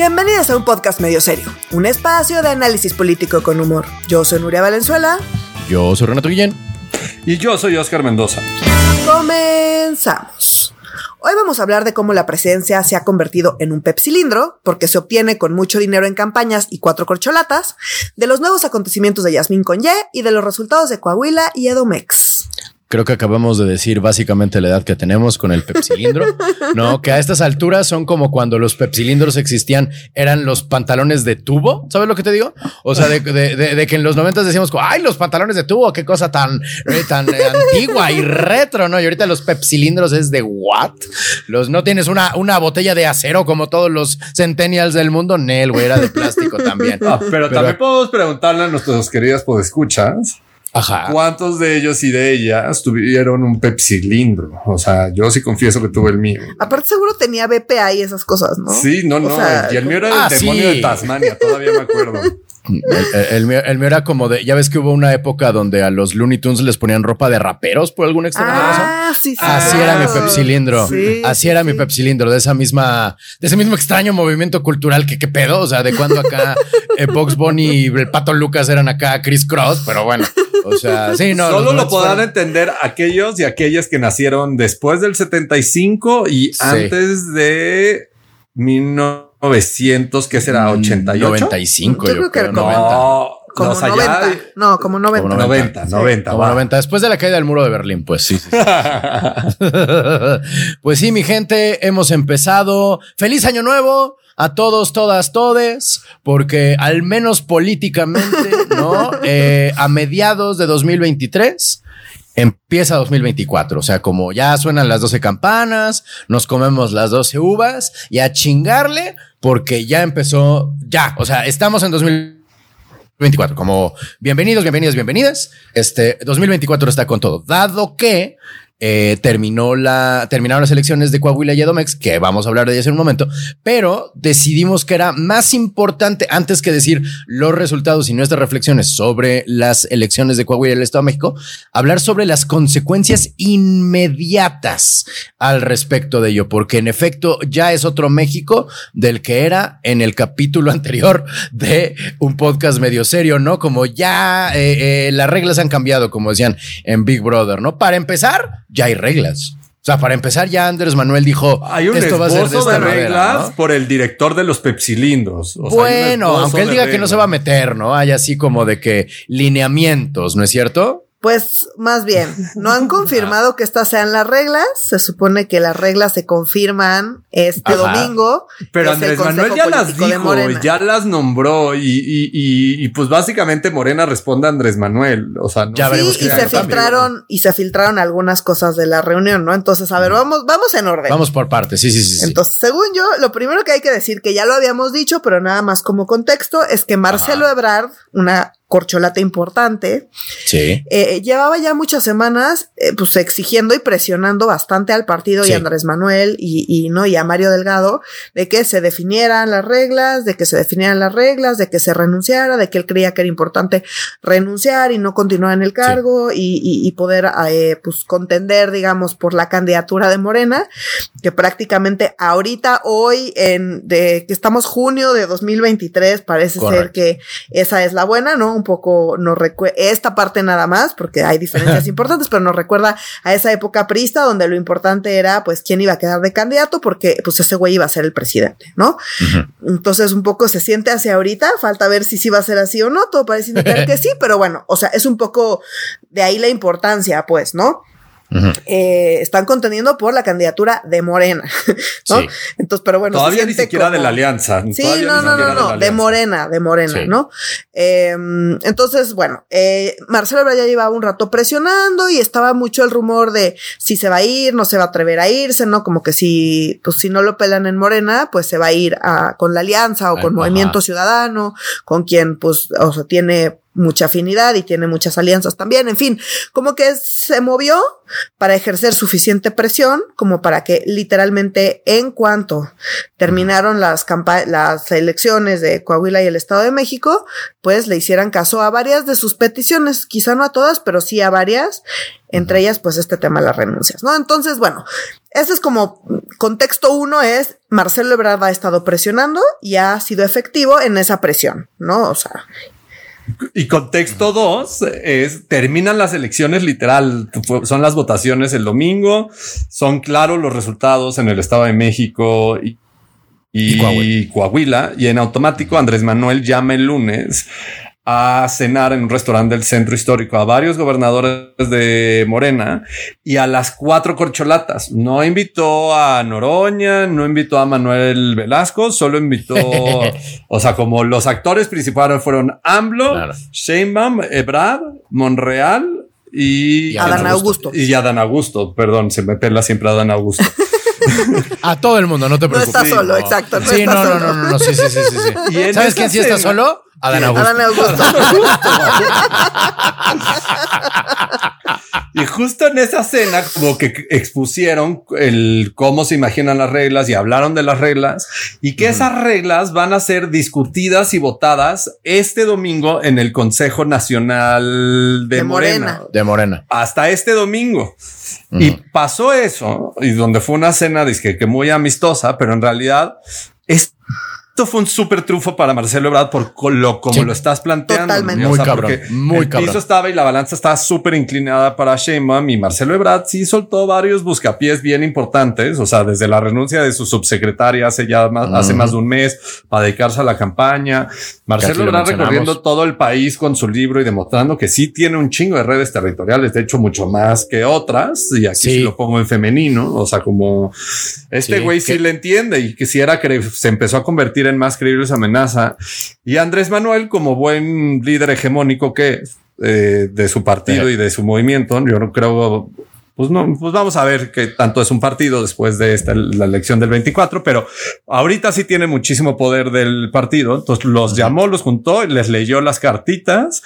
Bienvenidos a un podcast medio serio, un espacio de análisis político con humor. Yo soy Nuria Valenzuela. Yo soy Renato Guillén. Y yo soy Oscar Mendoza. Comenzamos. Hoy vamos a hablar de cómo la presidencia se ha convertido en un pepsilindro, porque se obtiene con mucho dinero en campañas y cuatro corcholatas, de los nuevos acontecimientos de Yasmín con Ye y de los resultados de Coahuila y Edomex. Creo que acabamos de decir básicamente la edad que tenemos con el pepsilindro, ¿no? Que a estas alturas son como cuando los pepsilindros existían, eran los pantalones de tubo, ¿sabes lo que te digo? O sea, de, de, de, que en los noventas decíamos, ay, los pantalones de tubo, qué cosa tan, eh, tan eh, antigua y retro, ¿no? Y ahorita los pepsilindros es de what? Los no tienes una, una botella de acero como todos los centennials del mundo, Nel, güey, era de plástico también. Ah, pero, pero, también podemos preguntarle a nuestros queridas podescuchas Ajá. ¿Cuántos de ellos y de ellas tuvieron un pepsilindro? O sea, yo sí confieso que tuve el mío. Aparte, seguro tenía BPA y esas cosas, ¿no? Sí, no, no. y el mío era el ah, demonio de Tasmania, todavía me acuerdo. El, mío, era como de, ya ves que hubo una época donde a los Looney Tunes les ponían ropa de raperos por alguna extraña ah, razón. Sí, sí, Así era mi pepsilindro. Así era mi pepsilindro de esa misma, de ese mismo extraño movimiento cultural que qué pedo. O sea, de cuando acá eh, Box Bunny y el Pato Lucas eran acá Chris Cross, pero bueno. O sea, sí, no. Solo lo podrán entender aquellos y aquellas que nacieron después del 75 y antes de 1900, ¿qué será? ¿88? 95, yo, yo creo, que 90. No, como no, 90. no, como 90. Como 90, 90, como 90. Después de la caída del muro de Berlín, pues sí. sí, sí. pues sí, mi gente, hemos empezado. ¡Feliz Año Nuevo! a todos, todas, todes, porque al menos políticamente, ¿no? Eh, a mediados de 2023 empieza 2024. O sea, como ya suenan las 12 campanas, nos comemos las 12 uvas y a chingarle porque ya empezó, ya, o sea, estamos en 2024. Como bienvenidos, bienvenidas, bienvenidas. Este 2024 está con todo, dado que eh, terminó la, terminaron las elecciones de Coahuila y Edomex, que vamos a hablar de ellas en un momento, pero decidimos que era más importante, antes que decir los resultados y nuestras reflexiones sobre las elecciones de Coahuila y el Estado de México, hablar sobre las consecuencias inmediatas al respecto de ello, porque en efecto ya es otro México del que era en el capítulo anterior de un podcast medio serio, ¿no? Como ya eh, eh, las reglas han cambiado, como decían en Big Brother, ¿no? Para empezar, ya hay reglas. O sea, para empezar, ya Andrés Manuel dijo: Hay un esto va a ser de, esta reglas por el director de los pepsilindros. O bueno, aunque él diga que no se va a meter, ¿no? Hay así como de que lineamientos, ¿no es cierto? Pues más bien, no han confirmado que estas sean las reglas. Se supone que las reglas se confirman este domingo. Pero Andrés Manuel ya las dijo, ya las nombró y, y, y, pues básicamente Morena responde a Andrés Manuel. O sea, no ya veremos y se filtraron y se filtraron algunas cosas de la reunión, ¿no? Entonces, a ver, vamos, vamos en orden. Vamos por partes. Sí, sí, sí. Entonces, según yo, lo primero que hay que decir, que ya lo habíamos dicho, pero nada más como contexto, es que Marcelo Ebrard, una corcholata importante. Sí. Eh, llevaba ya muchas semanas, eh, pues exigiendo y presionando bastante al partido y a Andrés Manuel y, y, no y a Mario Delgado de que se definieran las reglas, de que se definieran las reglas, de que se renunciara, de que él creía que era importante renunciar y no continuar en el cargo y, y, poder eh, pues contender, digamos, por la candidatura de Morena, que prácticamente ahorita, hoy, en de que estamos junio de 2023, parece ser que esa es la buena, ¿no? Un poco nos recuerda, esta parte nada más, porque hay diferencias importantes, pero nos recuerda a esa época prista donde lo importante era pues quién iba a quedar de candidato porque pues ese güey iba a ser el presidente, ¿no? Entonces un poco se siente hacia ahorita, falta ver si sí va a ser así o no, todo parece indicar que sí, pero bueno, o sea, es un poco de ahí la importancia, pues, ¿no? Eh, están conteniendo por la candidatura de Morena, ¿no? Entonces, pero bueno. Todavía ni siquiera de la alianza. Sí, no, no, no, no, de, Morena, de Morena, ¿no? Eh, entonces, bueno, eh, Marcelo Ebrard ya llevaba un rato presionando y estaba mucho el rumor de si se va a ir, no se va a atrever a irse, ¿no? Como que si, pues si no lo pelan en Morena, pues se va a ir a, con la alianza o con Movimiento Ciudadano, con quien, pues, o sea, tiene mucha afinidad y tiene muchas alianzas también. En fin, como que se movió para ejercer suficiente presión como para que literalmente en cuanto terminaron las, las elecciones de Coahuila y el Estado de México, pues le hicieran caso a varias de sus peticiones, quizá no a todas, pero sí a varias, entre ellas pues este tema de las renuncias, ¿no? Entonces, bueno, ese es como contexto uno es Marcelo Ebrard ha estado presionando y ha sido efectivo en esa presión, ¿no? O sea, y contexto dos es terminan las elecciones literal, son las votaciones el domingo, son claros los resultados en el Estado de México y, y, Coahuila. y en automático Andrés Manuel llama el lunes a cenar en un restaurante del centro histórico a varios gobernadores de Morena y a las cuatro corcholatas. No invitó a Noroña, no invitó a Manuel Velasco, solo invitó, o sea, como los actores principales fueron AMLO, claro. Sheinbaum, Ebrard, Monreal y, Adán Augusto. Y Adán Augusto, perdón, se me pela siempre Adán Augusto. a todo el mundo, no te preocupes. No está solo, exacto. sí, no, no, no, no, sí, sí, sí, sí. ¿Sabes quién sí está solo? Adán Augusto. Adán Augusto. y justo en esa cena, como que expusieron el cómo se imaginan las reglas y hablaron de las reglas y que esas reglas van a ser discutidas y votadas este domingo en el Consejo Nacional de, Morena. De Morena. Hasta este domingo. Y pasó eso, y donde fue una cena disque que muy amistosa, pero en realidad es fue un súper trufo para Marcelo Ebrard por lo como lo estás planteando. Totalmente. Muy cabrón. Muy el piso estaba y la balanza estaba súper inclinada para Sheinbaum y Marcelo Ebrard sí soltó varios buscapiés bien importantes. O sea, desde la renuncia de su subsecretaria hace ya más, hace más de un mes para dedicarse a la campaña. Marcelo Ebrard recorriendo todo el país con su libro y demostrando que sí tiene un chingo de redes territoriales, de hecho mucho más que otras. Y aquí sí. lo pongo en femenino. O sea, como este güey sí, le entiende y quisiera que se empezó a convertir en más creíbles amenaza. Y Andrés Manuel, como buen líder hegemónico que eh, de su partido y de su movimiento, yo no creo, pues no, pues vamos a ver qué tanto es un partido después de esta, la elección del 24, pero ahorita sí tiene muchísimo poder del partido. Entonces los llamó, los juntó, les leyó las cartitas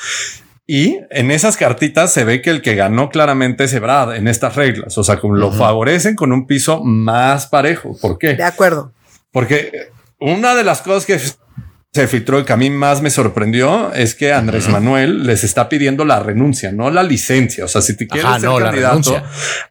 y en esas cartitas se ve que el que ganó claramente es Ebrard en estas reglas. O sea, como lo favorecen con un piso más parejo. ¿Por qué? De acuerdo. Porque una de las cosas que se filtró y que a mí más me sorprendió es que Andrés Manuel les está pidiendo la renuncia, no la licencia. O sea, si te quieres ser candidato,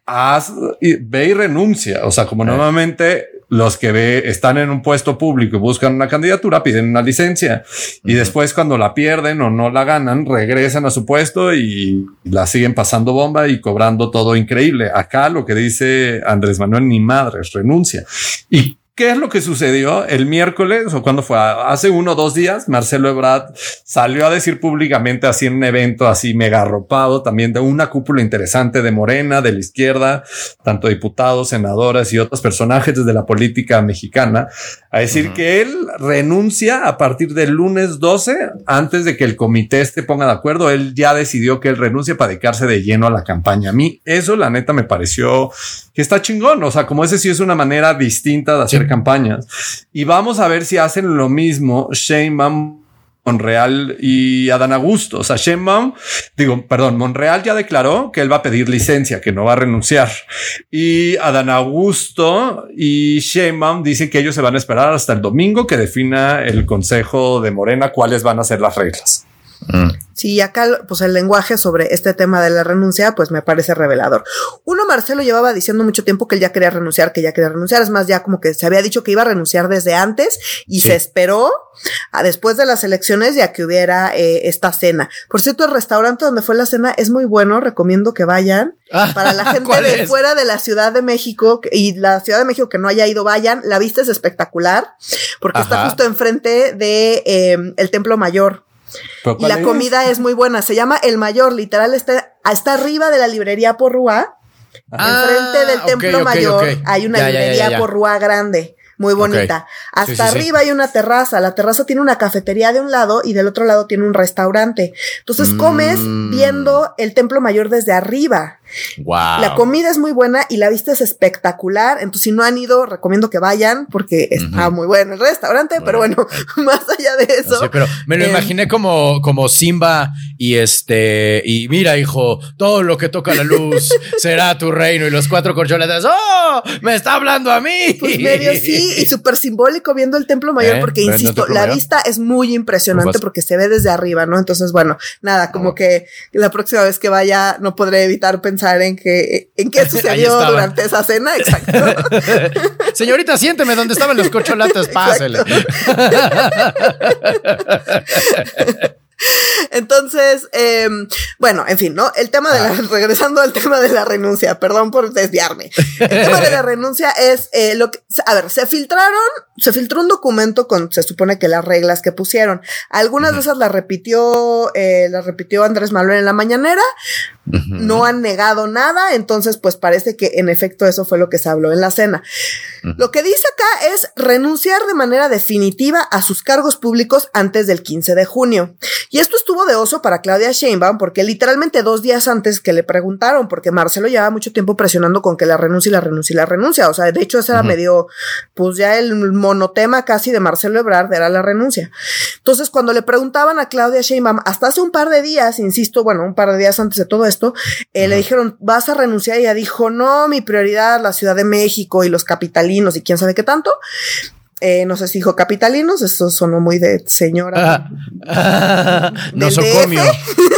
haz, ve y renuncia. O sea, como nuevamente los que ve, están en un puesto público y buscan una candidatura piden una licencia y después cuando la pierden o no la ganan regresan a su puesto y la siguen pasando bomba y cobrando todo increíble. Acá lo que dice Andrés Manuel ni madres renuncia y ¿Qué es lo que sucedió el miércoles o cuando fue? Hace uno o dos días, Marcelo Ebrard salió a decir públicamente así en un evento así mega arropado también de una cúpula interesante de Morena, de la izquierda, tanto diputados, senadoras y otros personajes desde la política mexicana, a decir que él renuncia a partir del lunes 12 antes de que el comité esté ponga de acuerdo. Él ya decidió que él renuncia para dedicarse de lleno a la campaña. A mí eso la neta me pareció que está chingón. O sea, como ese sí es una manera distinta de hacer campañas. Y vamos a ver si hacen lo mismo Sheinbaum Monreal y Adán Augusto. O sea, Sheinbaum, digo, perdón, Monreal ya declaró que él va a pedir licencia, que no va a renunciar. Y Adán Augusto y Sheinbaum dicen que ellos se van a esperar hasta el domingo que defina el Consejo de Morena cuáles van a ser las reglas. Mm. Sí, acá pues el lenguaje sobre este tema de la renuncia pues me parece revelador. Uno, Marcelo llevaba diciendo mucho tiempo que él ya quería renunciar, que ya quería renunciar, es más, ya como que se había dicho que iba a renunciar desde antes y se esperó a después de las elecciones ya que hubiera eh, esta cena. Por cierto, el restaurante donde fue la cena es muy bueno, recomiendo que vayan. Ah, Para la gente de fuera de la Ciudad de México y la Ciudad de México que no haya ido, vayan. La vista es espectacular porque está justo enfrente de eh, el Templo Mayor. Y la comida es muy buena. Se llama El Mayor, literal, está, está arriba de la librería Porrúa. Ah, enfrente del Templo Mayor hay una librería Porrúa grande. Muy bonita. Hasta arriba hay una terraza. La terraza tiene una cafetería de un lado y del otro lado tiene un restaurante. Entonces comes Mm. viendo el templo mayor desde arriba. Wow. La comida es muy buena y la vista es espectacular. Entonces, si no han ido, recomiendo que vayan porque está muy bueno el restaurante. Pero bueno, más allá de eso. Pero me lo eh, imaginé como, como Simba y este, y mira, hijo, todo lo que toca la luz será tu reino y los cuatro corcholatas. ¡Oh! ¡Me está hablando a mí! Pues medio sí, y súper simbólico viendo el templo mayor, ¿Eh? porque ¿Viendo el insisto, la mayor? vista es muy impresionante Pues- porque se ve desde arriba, ¿no? Entonces, bueno, nada, como que la próxima vez que vaya no podré evitar pensar en que en qué sucedió durante esa cena, exacto. Señorita, siénteme donde estaban los corcholatas, pásele. Entonces, eh, bueno, en fin, ¿no? El tema de la, Ah. regresando al tema de la renuncia, perdón por desviarme. El tema de la renuncia es eh, lo que, a ver, se filtraron, se filtró un documento con, se supone que las reglas que pusieron. Algunas de esas las repitió, eh, las repitió Andrés Manuel en la mañanera. No han negado nada, entonces pues parece que en efecto eso fue lo que se habló en la cena. Lo que dice acá es renunciar de manera definitiva a sus cargos públicos antes del 15 de junio. Y esto estuvo de oso para Claudia Sheinbaum porque literalmente dos días antes que le preguntaron, porque Marcelo llevaba mucho tiempo presionando con que la renuncia y la renuncia y la renuncia. O sea, de hecho ese era medio, pues ya el monotema casi de Marcelo Ebrard era la renuncia. Entonces cuando le preguntaban a Claudia Sheinbaum, hasta hace un par de días, insisto, bueno, un par de días antes de todo esto, eh, le dijeron, ¿vas a renunciar? Y ella dijo, no, mi prioridad, la Ciudad de México y los capitalinos y quién sabe qué tanto. Eh, no sé si dijo capitalinos, eso sonó muy de señora. Ah, Del nosocomio.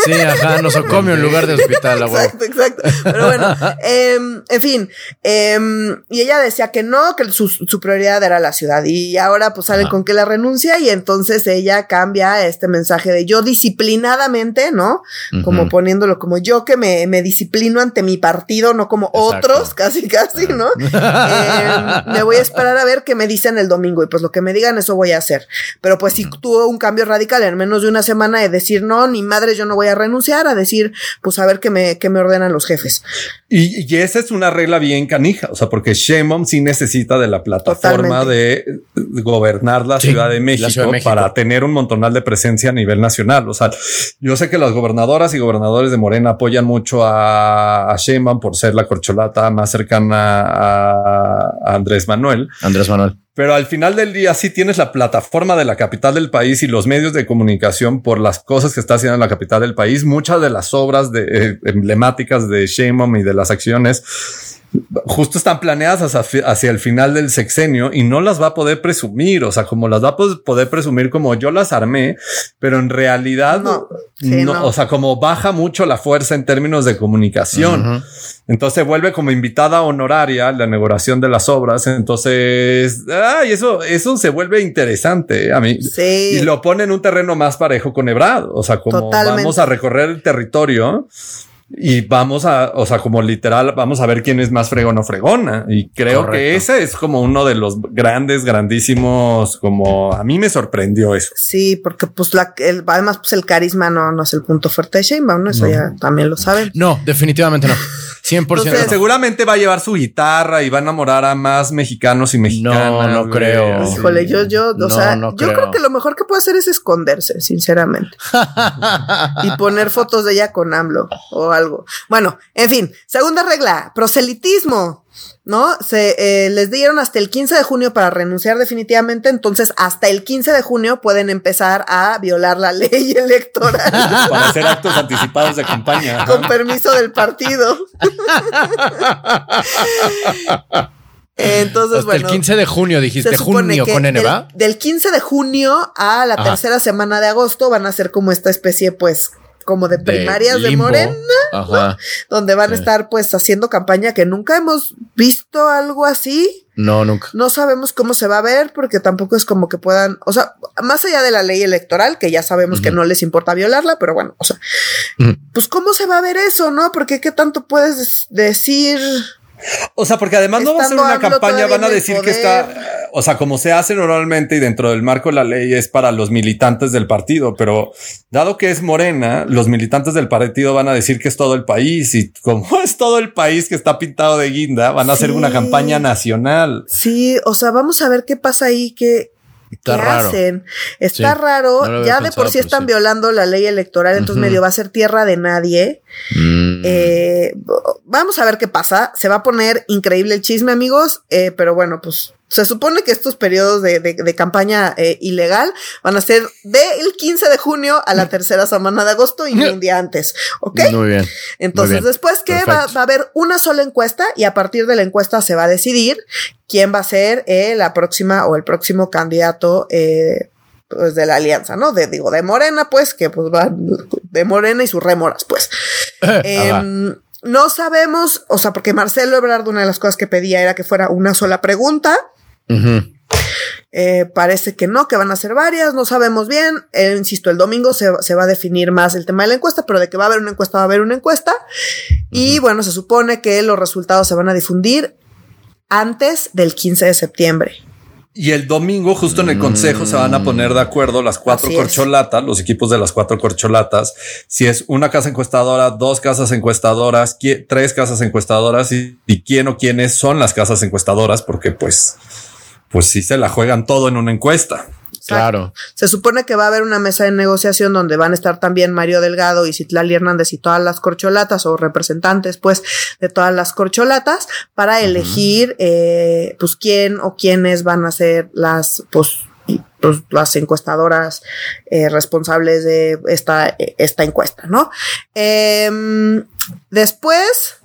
Sí, ajá, nosocomio en lugar de hospital. Exacto, exacto. Pero bueno, em, en fin, em, y ella decía que no, que su, su prioridad era la ciudad y ahora pues salen Ajá. con que la renuncia y entonces ella cambia este mensaje de yo disciplinadamente, ¿no? Como poniéndolo como yo que me, me disciplino ante mi partido, no como Exacto. otros, casi, casi, ¿no? Em, me voy a esperar a ver qué me dicen el domingo y pues lo que me digan eso voy a hacer. Pero pues sí tuvo un cambio radical en menos de una semana de decir no, ni madre, yo no voy a renunciar, a decir pues a ver qué me, qué me ordenan los jefes. Y, y esa es una regla bien canija, o sea, porque Sheinbaum sí necesita de la plataforma de gobernar la, Sí, Ciudad de la México Ciudad de México. para tener un montonal de presencia a nivel nacional. O sea, yo sé que las gobernadoras y gobernadores de Morena apoyan mucho a, a Sheinbaum por ser la corcholata más cercana a, a Andrés Manuel. Andrés Manuel. Pero al final del día sí tienes la plataforma de la capital del país y los medios de comunicación por las cosas que está haciendo en la capital del país. Muchas de las obras de, eh, emblemáticas de Sheinbaum y de las acciones justo están planeadas hacia, el final del sexenio y no las va a poder presumir. O sea, como las va a poder presumir como yo las armé, pero en realidad No, no, sí, no. o sea, como baja mucho la fuerza en términos de comunicación. Entonces vuelve como invitada honoraria la inauguración de las obras. Entonces, ay, eso, eso se vuelve interesante a mí. Sí. Y lo pone en un terreno más parejo con Ebrard. O sea, como Totalmente. vamos a recorrer el territorio y vamos a, o sea, como literal, vamos a ver quién es más fregón o fregona. Y creo Correcto. que ese es como uno de los grandes, grandísimos, como a mí me sorprendió eso. Sí, porque pues la, el, además pues el carisma no, no es el punto fuerte de Sheinbaum, ¿no? Eso ya también lo saben. No, definitivamente no. 100% Entonces, no. Seguramente va a llevar su guitarra y va a enamorar a más mexicanos y mexicanas. No, no creo. Híjole, yo, yo, o No, sea, no yo creo creo. que lo mejor que puede hacer es esconderse, sinceramente. y poner fotos de ella con AMLO o algo. Bueno, en fin, segunda regla, proselitismo. ¿No? Se eh, les dieron hasta el 15 de junio para renunciar definitivamente, entonces hasta el 15 de junio pueden empezar a violar la ley electoral Para hacer actos anticipados de campaña. Con permiso del partido. Entonces, Hasta bueno. el 15 de junio, dijiste junio con N, del, del 15 de junio a la Ajá. tercera semana de agosto van a ser como esta especie, pues, como de primarias de. Morena, Ajá. donde van a estar pues haciendo campaña que nunca hemos visto algo así. No, nunca. No sabemos cómo se va a ver porque tampoco es como que puedan, o sea, más allá de la ley electoral, que ya sabemos que no les importa violarla, pero bueno, o sea, pues cómo se va a ver eso, ¿no? Porque qué tanto puedes des- decir... O sea, porque además no va a ser una campaña, van a decir que está, o sea, como se hace normalmente y dentro del marco de la ley es para los militantes del partido, pero dado que es Morena, los militantes del partido van a decir que es todo el país y como es todo el país que está pintado de guinda, van a hacer una campaña nacional. Sí, o sea, vamos a ver qué pasa ahí, que Está raro. hacen? Está raro. ya de por sí están violando la ley electoral, entonces medio va a ser tierra de nadie. Mm. Eh, vamos a ver qué pasa. Se va a poner increíble el chisme, amigos. Eh, pero bueno, pues se supone que estos periodos de, de, campaña eh, ilegal van a ser del 15 de junio a la tercera semana de agosto y un día antes. ¿Ok? Muy bien. Entonces, después que va, va, a haber una sola encuesta y a partir de la encuesta se va a decidir quién va a ser eh, la próxima o el próximo candidato eh, pues de la alianza, ¿no? De, digo, de Morena, pues, que pues va de Morena y sus rémoras, pues. Em, no sabemos, o sea, porque Marcelo Ebrard, una de las cosas que pedía era que fuera una sola pregunta. Eh, parece que no, que van a ser varias, no sabemos bien. Eh, insisto, el domingo se, va a definir más el tema de la encuesta, pero de que va a haber una encuesta, va a haber una encuesta. Y bueno, se supone que los resultados se van a difundir antes del 15 de septiembre. Y el domingo, justo en el consejo, se van a poner de acuerdo las cuatro corcholatas, los equipos de las cuatro corcholatas, si es una casa encuestadora, dos casas encuestadoras, tres casas encuestadoras y, y quién o quiénes son las casas encuestadoras, porque pues pues sí se la juegan todo en una encuesta. Claro. Se supone que va a haber una mesa de negociación donde van a estar también Mario Delgado y Citlali Hernández y todas las corcholatas o representantes, pues, de todas las corcholatas para elegir, eh, pues, quién o quiénes van a ser las, pues, pues las encuestadoras eh, responsables de esta, esta encuesta, ¿no? Em, después,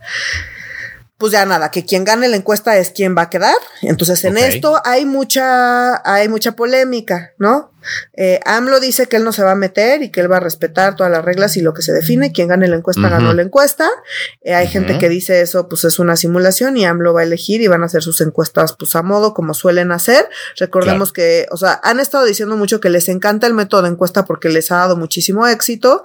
pues ya nada, que quien gane la encuesta es quien va a quedar. Entonces en esto hay mucha, hay mucha polémica, ¿no? Eh, AMLO dice que él no se va a meter y que él va a respetar todas las reglas y lo que se define. Quien gane la encuesta ganó la encuesta. Eh, hay gente que dice eso, pues es una simulación y AMLO va a elegir y van a hacer sus encuestas, pues a modo como suelen hacer. Recordemos que, o sea, han estado diciendo mucho que les encanta el método de encuesta porque les ha dado muchísimo éxito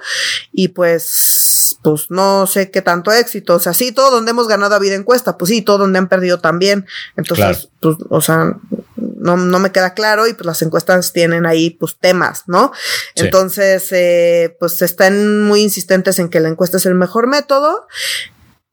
y pues, pues no sé qué tanto éxito. O sea, sí, todo donde hemos ganado ha habido encuesta, pues sí, todo donde han perdido también. Entonces, pues, o sea, no, no me queda claro y pues las encuestas tienen ahí pues temas, ¿no? Entonces, eh, pues están muy insistentes en que la encuesta es el mejor método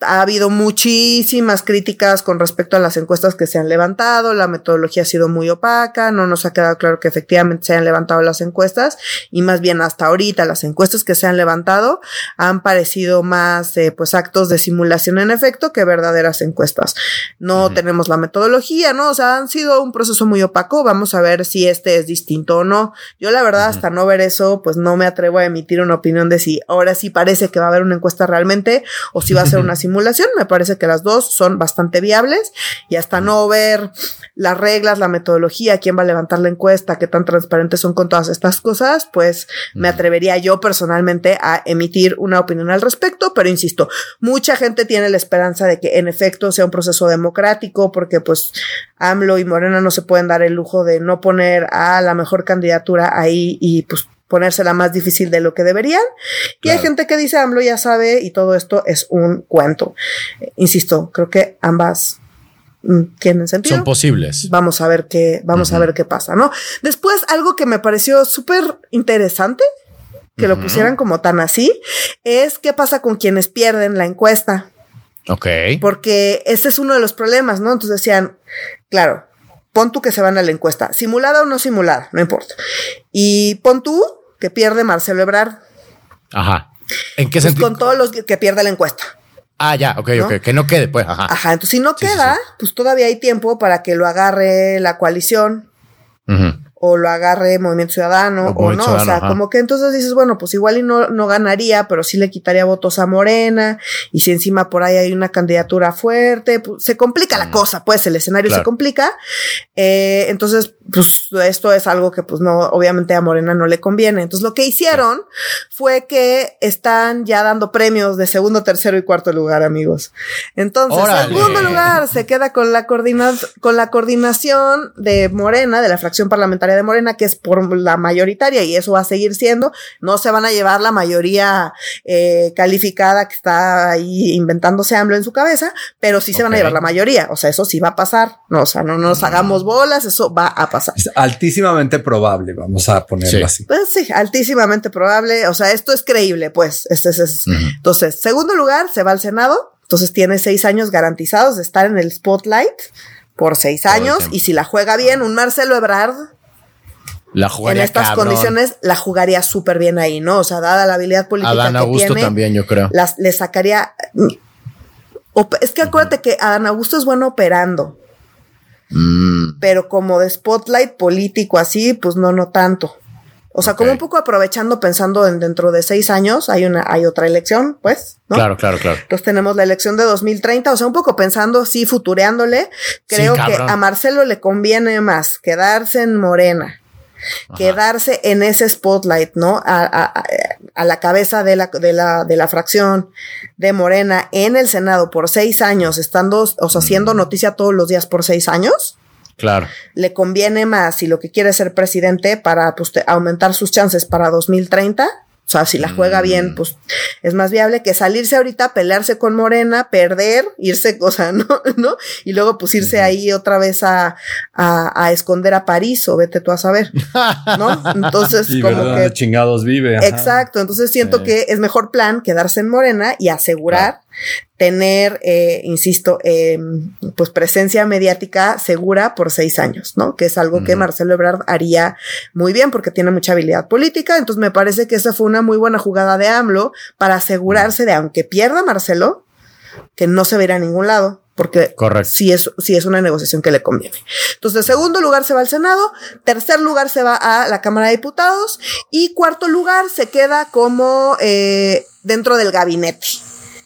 ha habido muchísimas críticas con respecto a las encuestas que se han levantado, la metodología ha sido muy opaca, no nos ha quedado claro que efectivamente se han levantado las encuestas y más bien hasta ahorita las encuestas que se han levantado han parecido más eh, pues actos de simulación en efecto que verdaderas encuestas. No tenemos la metodología, ¿no? O sea, han sido un proceso muy opaco, vamos a ver si este es distinto o no. Yo la verdad hasta no ver eso pues no me atrevo a emitir una opinión de si ahora sí parece que va a haber una encuesta realmente o si va a ser una simulación simulación. Me parece que las dos son bastante viables y hasta no ver las reglas, la metodología, quién va a levantar la encuesta, qué tan transparentes son con todas estas cosas, pues me atrevería yo personalmente a emitir una opinión al respecto, pero insisto, mucha gente tiene la esperanza de que en efecto sea un proceso democrático porque pues AMLO y Morena no se pueden dar el lujo de no poner a la mejor candidatura ahí y pues ponérsela más difícil de lo que deberían. Y hay gente que dice AMLO ya sabe y todo esto es un cuento. Eh, insisto, creo que ambas mm, tienen sentido. Son posibles. Vamos a ver qué, vamos a ver qué pasa, ¿no? Después, algo que me pareció súper interesante, que lo pusieran como tan así, es qué pasa con quienes pierden la encuesta. Ok. Porque ese es uno de los problemas, ¿no? Entonces decían, claro, pon tú que se van a la encuesta, simulada o no simulada, no importa. Y pon tú que pierde Marcelo Ebrard. Ajá. ¿En qué pues sentido? Con todos los que pierde la encuesta. Ah, ya, ok, ok, que no quede, pues, ajá. Ajá, entonces si no queda, pues todavía hay tiempo para que lo agarre la coalición. Ajá o lo agarre Movimiento Ciudadano o, no. o sea, como que entonces dices, bueno, pues igual y no, no ganaría, pero sí le quitaría votos a Morena. Y si encima por ahí hay una candidatura fuerte, pues se complica la cosa, pues el escenario se complica. Eh, entonces, pues esto es algo que pues no, obviamente a Morena no le conviene. Entonces lo que hicieron fue que están ya dando premios de segundo, tercero y cuarto lugar, amigos. Entonces, segundo lugar se queda con la, coordina con la coordinación de Morena, de la fracción parlamentaria mayoría de Morena, que es por la mayoritaria, y eso va a seguir siendo. No se van a llevar la mayoría eh, calificada que está ahí inventándose AMLO en su cabeza, pero sí se van a llevar la mayoría. O sea, eso sí va a pasar. No, o sea, no nos hagamos bolas, eso va a pasar. Es altísimamente probable, vamos a ponerlo así. Pues sí, altísimamente probable. O sea, esto es creíble, pues. Este, es, Entonces, segundo lugar, se va al Senado. Entonces tiene seis años garantizados de estar en el spotlight por seis años. Y si la juega bien, un Marcelo Ebrard. La jugaría En estas condiciones la jugaría súper bien ahí, ¿no? O sea, dada la habilidad política. Dan Augusto también, yo creo. Las, le sacaría. Es que acuérdate que Adán Augusto es bueno operando. Mm. Pero como de spotlight político así, pues no, no tanto. O sea, como un poco aprovechando, pensando en dentro de seis años hay una, hay otra elección, pues, ¿no? Claro, claro, claro. Entonces tenemos la elección de 2030, o sea, un poco pensando así, futureándole. Creo que a Marcelo le conviene más quedarse en Morena, quedarse en ese spotlight, ¿no? A, a, a, la cabeza de la, de la, de la fracción de Morena en el Senado por seis años, estando, o sea, haciendo noticia todos los días por seis años Claro. Le conviene más si lo que quiere es ser presidente para pues, aumentar sus chances para 2030 o sea, si la juega bien, mm. pues es más viable que salirse ahorita, pelearse con Morena, perder, irse, o sea, ¿no? ¿no? Y luego pues irse ahí otra vez a, a, a, esconder a París o vete tú a saber, ¿no? Entonces, como que... chingados vive. Exacto, entonces siento que es mejor plan quedarse en Morena y asegurar tener, eh, insisto, eh, pues presencia mediática segura por seis años, ¿no? Que es algo que Marcelo Ebrard haría muy bien porque tiene mucha habilidad política. Entonces me parece que esa fue una muy buena jugada de AMLO para asegurarse de, aunque pierda Marcelo, que no se verá a ningún lado. Porque si es, si es una negociación que le conviene. Entonces, segundo lugar se va al Senado, tercer lugar se va a la Cámara de Diputados y cuarto lugar se queda como eh, dentro del gabinete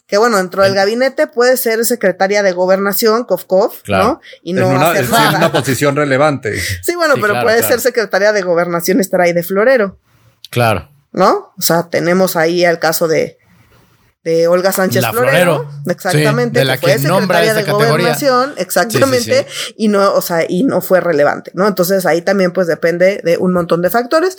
que bueno, dentro del gabinete puede ser secretaria de gobernación, Kovkov, ¿no? Y no una, hacer nada. una posición relevante. Sí, bueno, pero puede ser secretaria de gobernación estar ahí de florero. Claro. ¿No? O sea, tenemos ahí el caso de de Olga Sánchez Florero, exactamente, de la que, fue secretaria de gobernación, exactamente, y no, o sea, y no fue relevante, ¿no? Entonces ahí también pues depende de un montón de factores.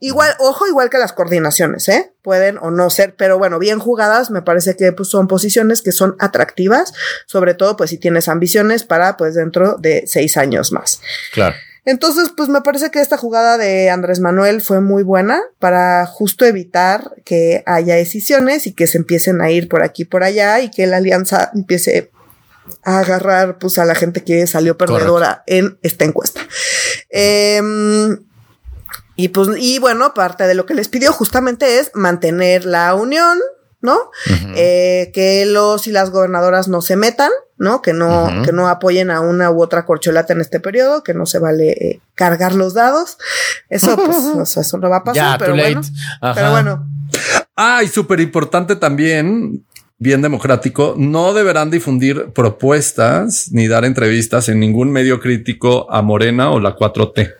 Igual, ojo, igual que las coordinaciones, ¿eh? Pueden o no ser, pero bueno, bien jugadas, me parece que pues son posiciones que son atractivas, sobre todo pues si tienes ambiciones para pues dentro de seis años más. Claro. Entonces, pues me parece que esta jugada de Andrés Manuel fue muy buena para justo evitar que haya decisiones y que se empiecen a ir por aquí y por allá y que la alianza empiece a agarrar pues a la gente que salió perdedora en esta encuesta. Em, y pues, y bueno, parte de lo que les pidió justamente es mantener la unión, ¿no? eh, que los y las gobernadoras no se metan, ¿no? Que no, que no apoyen a una u otra corcholata en este periodo, que no se vale eh, cargar los dados. Eso, pues, eso no va a pasar, pero, bueno, pero bueno. Ah, y súper importante también, bien democrático, no deberán difundir propuestas ni dar entrevistas en ningún medio crítico a Morena o la 4T.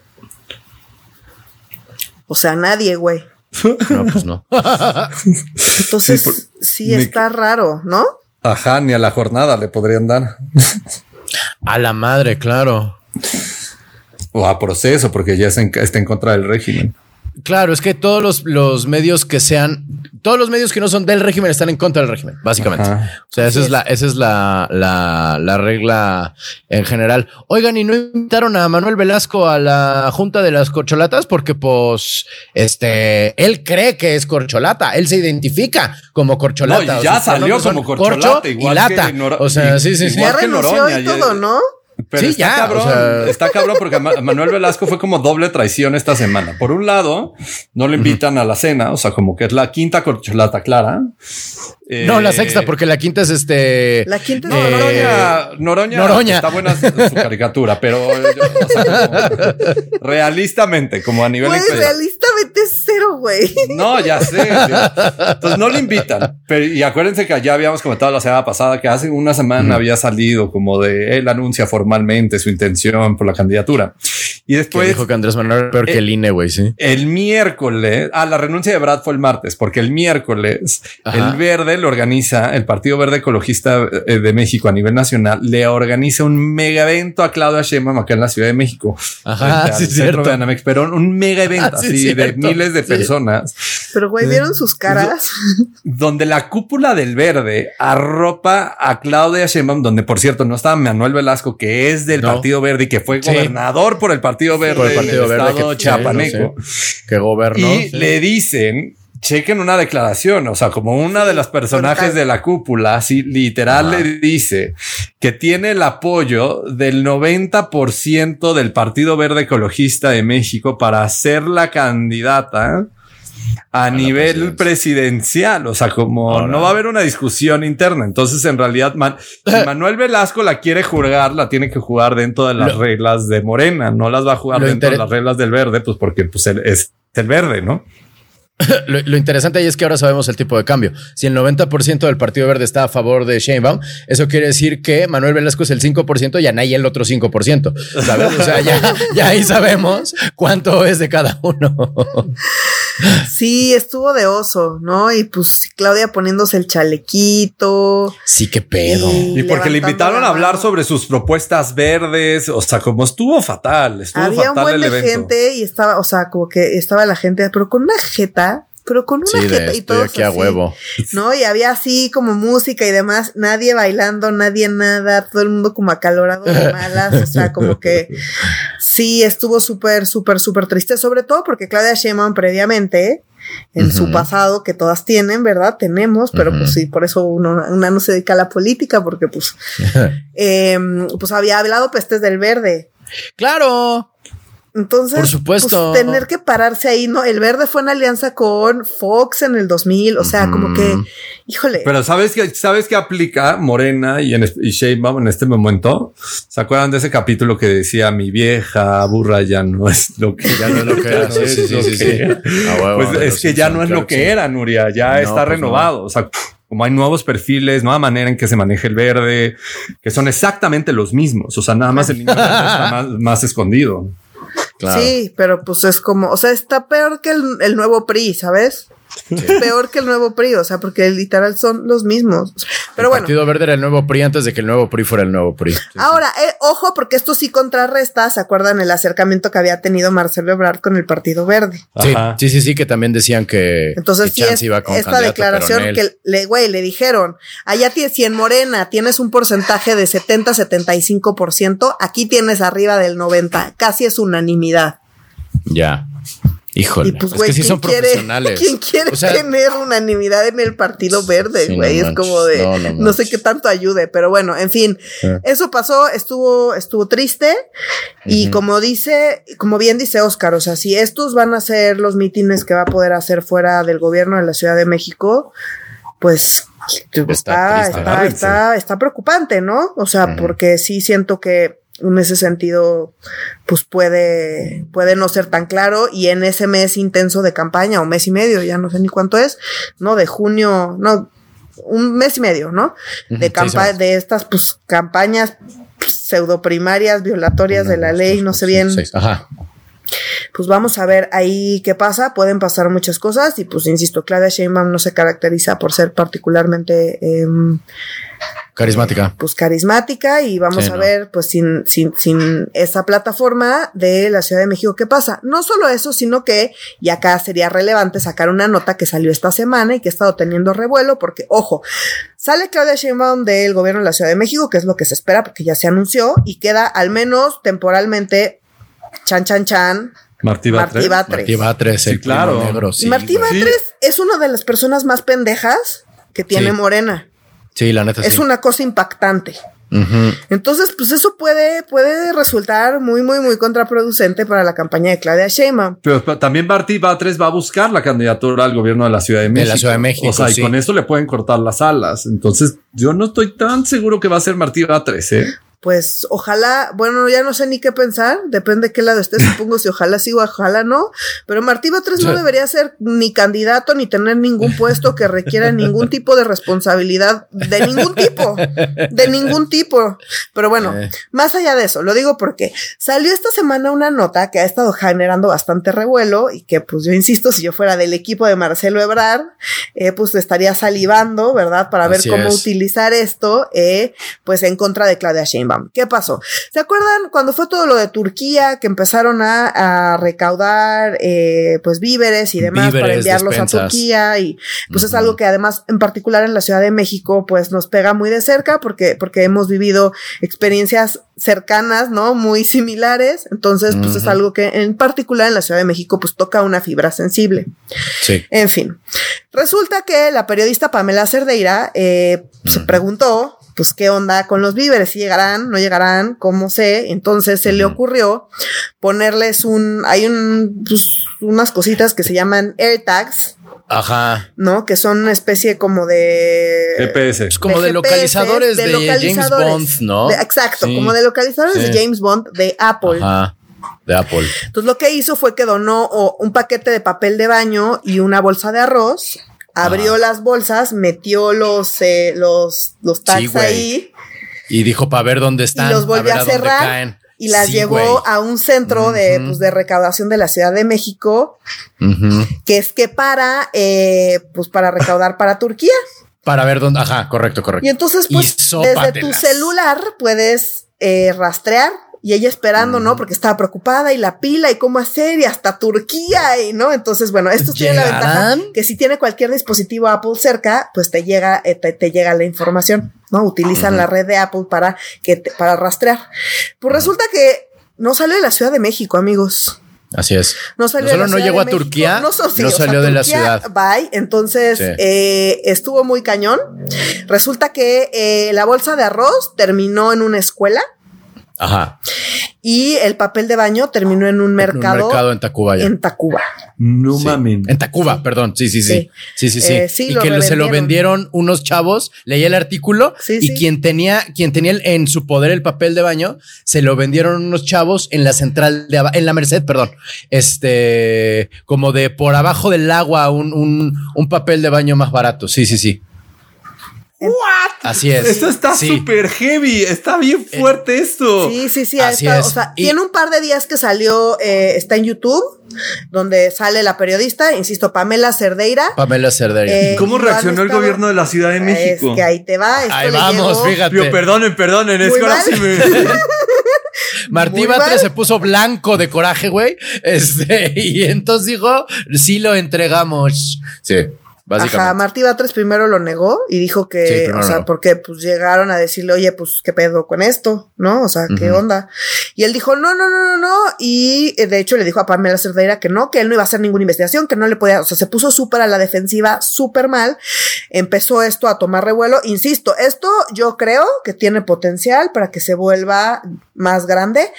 O sea, nadie, güey. No, pues no. Entonces, sí, está raro, ¿no? Ajá, ni a la jornada le podrían dar. A la madre, claro. O a proceso, porque ya está en contra del régimen. Claro, es que todos los, los, medios que sean, todos los medios que no son del régimen están en contra del régimen, básicamente. O sea, esa es la, esa es la, la, la, regla en general. Oigan, ¿y no invitaron a Manuel Velasco a la Junta de las Corcholatas? Porque, pues, este, él cree que es corcholata, él se identifica como corcholata. No, ya salió como corcholata, igual y lata. o sea, sí, sí, sí. Ya renunció y todo, ¿no? Pero sí, está ya, cabrón, está cabrón porque Manuel Velasco fue como doble traición esta semana. Por un lado, no le invitan a la cena, o sea, como que es la quinta corcholata clara. no, la sexta, porque la quinta es este. La quinta no, Noroña, Noroña, Noroña. Está buena su, caricatura, pero o sea, realistamente, como a nivel. Pues realistamente güey. No, ya sé. Entonces no le invitan. Pero, y acuérdense que ya habíamos comentado la semana pasada que hace una semana había salido como de él anuncia formalmente su intención por la candidatura. Y después. dijo que Andrés Manuel peor que el INE, güey, sí. El miércoles. Ah, la renuncia de Brad fue el martes, porque el miércoles el Verde lo organiza, el Partido Verde Ecologista eh, de México a nivel nacional, le organiza un mega evento a Claudia Sheinbaum acá en la Ciudad de México. Ajá, sí, cierto. pero un mega evento ah, así de miles de personas. Pero güey, ¿vieron sus caras? Donde la cúpula del Verde arropa a Claudia Sheinbaum, donde por cierto no estaba Manuel Velasco, que es del Partido Verde y que fue gobernador por el Partido Verde, el Partido Verde estado que, chapaneco. que gobernó. Y le dicen, chequen una declaración, o sea, como una de las personajes de la cúpula, así literal le dice que tiene el apoyo del 90% del Partido Verde Ecologista de México para ser la candidata a, nivel presidencial. O sea, como no va a haber una discusión interna. Entonces, en realidad, Manuel Velasco la quiere jugar, la tiene que jugar dentro de las reglas de Morena. No las va a jugar dentro de las reglas del verde, pues porque pues, es el verde, ¿no? Lo, interesante ahí es que ahora sabemos el tipo de cambio. Si el 90% del Partido Verde está a favor de Sheinbaum, eso quiere decir que Manuel Velasco es el 5% y Anaya el otro 5%. ¿sabes? O sea, ya, ya ahí sabemos cuánto es de cada uno. Sí, estuvo de oso, ¿no? Y pues Claudia poniéndose el chalequito. Sí, qué pedo. Y, porque le invitaron a hablar sobre sus propuestas verdes, o sea, como estuvo fatal, estuvo Había fatal un buen de gente y estaba, o sea, como que estaba la gente, pero con una jeta pero con una jeta y todo aquí a huevo. ¿no? Y había así como música y demás, nadie bailando, nadie nada, todo el mundo como acalorado de malas, o sea, como que sí estuvo súper, súper, súper triste, sobre todo porque Claudia Sheinbaum previamente en su pasado que todas tienen, ¿verdad? Tenemos, pero pues sí, por eso uno, una no se dedica a la política porque pues, em, pues había hablado pestes del verde. Claro. Entonces, por supuesto, pues, tener que pararse ahí, ¿no? El verde fue en alianza con Fox en el 2000, o sea, como que, híjole. Pero ¿sabes que ¿Sabes qué aplica Morena y, en, y Sheinbaum en este momento? ¿Se acuerdan de ese capítulo que decía mi vieja burra ya no es lo que ya no es lo que era? sí, sí, sí, sí, Pues es que ya no es lo que era, Nuria, ya está pues renovado, o sea, como hay nuevos perfiles, nueva manera en que se maneja el verde, que son exactamente los mismos, o sea, nada más el niño está más, más escondido. Sí, pero pues es como, o sea, está peor que el, nuevo PRI, ¿sabes? Es peor que el nuevo PRI, o sea, porque literal son los mismos. Pero bueno. El Partido Verde era el nuevo PRI antes de que el nuevo PRI fuera el nuevo PRI. Ahora, eh, ojo, porque esto sí contrarresta, ¿se acuerdan el acercamiento que había tenido Marcelo Ebrard con el Partido Verde? Sí, sí, sí, sí, que también decían que. Entonces, sí, iba con esta declaración que le, güey, le dijeron, allá tienes, si en Morena tienes un porcentaje de 70-75%, aquí tienes arriba del 90%, casi es unanimidad. Ya. Híjole, pues, es que sí son profesionales. ¿Quién quiere tener unanimidad en el Partido Verde, güey? es como de no, sé qué tanto ayude, pero bueno, en fin, eso pasó, estuvo, estuvo triste. Y como dice, como bien dice Oscar, o sea, si estos van a ser los mítines que va a poder hacer fuera del gobierno de la Ciudad de México, pues está, está, está, está, preocupante, ¿no? O sea, porque sí siento que en ese sentido, pues puede, puede no ser tan claro y en ese mes intenso de campaña o mes y medio, ya no sé ni cuánto es, ¿no? De junio, no, un mes y medio, ¿no? De campaña, de estas, pues, campañas pseudo primarias, violatorias de la ley, no sé bien. Ajá. Pues vamos a ver ahí qué pasa, pueden pasar muchas cosas y pues insisto, Claudia Sheinbaum no se caracteriza por ser particularmente eh, Carismática. Pues carismática y vamos a ver, pues sin, sin, sin esa plataforma de la Ciudad de México, ¿qué pasa? No solo eso, sino que, y acá sería relevante sacar una nota que salió esta semana y que ha estado teniendo revuelo, porque, ojo, sale Claudia Sheinbaum del gobierno de la Ciudad de México, que es lo que se espera, porque ya se anunció, y queda al menos temporalmente, chan, chan, chan, Martí Batres. Martí Batres, sí, claro. Negro, sí, Martí Batres es una de las personas más pendejas que tiene Morena. Sí, la neta. Es una cosa impactante. Entonces, pues eso puede, puede resultar muy, muy, muy contraproducente para la campaña de Claudia Sheinbaum. Pero, también Martí Batres va a buscar la candidatura al gobierno de la Ciudad de México. De la Ciudad de México. O sea, y con eso le pueden cortar las alas. Entonces, yo no estoy tan seguro que va a ser Martí Batres, ¿eh? Pues ojalá, bueno, ya no sé ni qué pensar, depende de qué lado esté, supongo si ojalá sí o ojalá no, pero Martí Batres no debería ser ni candidato ni tener ningún puesto que requiera ningún tipo de responsabilidad, de ningún tipo, de ningún tipo. Pero bueno, eh. más allá de eso, lo digo porque salió esta semana una nota que ha estado generando bastante revuelo y que pues yo insisto, si yo fuera del equipo de Marcelo Ebrard, eh, pues estaría salivando, ¿verdad? Para ver cómo utilizar esto, eh, pues en contra de Claudia Sheinbaum. ¿Qué pasó? ¿Se acuerdan cuando fue todo lo de Turquía que empezaron a, recaudar eh, pues víveres y demás para enviarlos a Turquía? Y pues es algo que además en particular en la Ciudad de México pues nos pega muy de cerca porque, porque hemos vivido experiencias cercanas, ¿no? Muy similares. Entonces pues es algo que en particular en la Ciudad de México pues toca una fibra sensible. Sí. En fin, resulta que la periodista Pamela Cerdeira eh, se preguntó pues qué onda con los víveres, si llegarán, no llegarán, cómo sé. Entonces se le ocurrió ponerles un, hay un, pues, unas cositas que se llaman AirTags. Ajá. ¿No? Que son una especie como de. GPS. Es como de, localizadores de, James Bond, ¿no? exacto, como de localizadores de James Bond de Apple. Ajá de Apple. Entonces lo que hizo fue que donó un paquete de papel de baño y una bolsa de arroz abrió las bolsas, metió los, eh, los, los tags ahí. Y dijo para ver dónde están. Y los volvió a, cerrar. Y las llevó a un centro de, pues, de recaudación de la Ciudad de México, que es que para, eh, pues para recaudar para Turquía. Para ver dónde, ajá, correcto, correcto. Y entonces, pues, desde tu celular puedes eh, rastrear y ella esperando, ¿no? Porque estaba preocupada y la pila y cómo hacer y hasta Turquía y, ¿no? Entonces, bueno, esto tiene la ventaja que si tiene cualquier dispositivo Apple cerca, pues te llega, eh, te, llega la información, ¿no? Utilizan la red de Apple para que para rastrear. Pues resulta que no salió de la Ciudad de México, amigos. Así es. No salió solo no llegó a Turquía, no, salió de la ciudad. Bye. Entonces eh, estuvo muy cañón. Resulta que eh, la bolsa de arroz terminó en una escuela. Ajá. Y el papel de baño terminó en un mercado. En un mercado en Tacuba. En Tacuba. No mames. En Tacuba, perdón. Sí, sí, sí. Sí, sí, sí. Eh, y que se lo vendieron unos chavos. Leí el artículo y quien tenía, quien tenía en su poder el papel de baño, se lo vendieron unos chavos en la central de en la Merced, perdón. Este, como de por abajo del agua, un, un, un papel de baño más barato. Sí, sí, sí. ¿What? Así es. Esto está súper heavy. Está bien eh, fuerte esto. Sí, sí, sí. Así O sea, tiene un par de días que salió, eh, está en YouTube, donde sale la periodista, insisto, Pamela Cerdeira. Pamela Cerdeira. Eh, ¿Cómo reaccionó el gobierno de la Ciudad de México? Es que ahí te va. ahí vamos, fíjate. perdonen, perdonen. Es que ahora sí me. Martí Batres se puso blanco de coraje, güey. Este, y entonces dijo, sí lo entregamos. Sí. Ajá, Martí Batres primero lo negó y dijo que, o sea, porque pues llegaron a decirle, oye, pues qué pedo con esto, ¿no? O sea, qué onda. Y él dijo, no, no, no, no, no. Y eh, de hecho le dijo a Pamela Cerdeira que no, que él no iba a hacer ninguna investigación, que no le podía, o sea, se puso súper a la defensiva, súper mal. Empezó esto a tomar revuelo. Insisto, esto yo creo que tiene potencial para que se vuelva más grande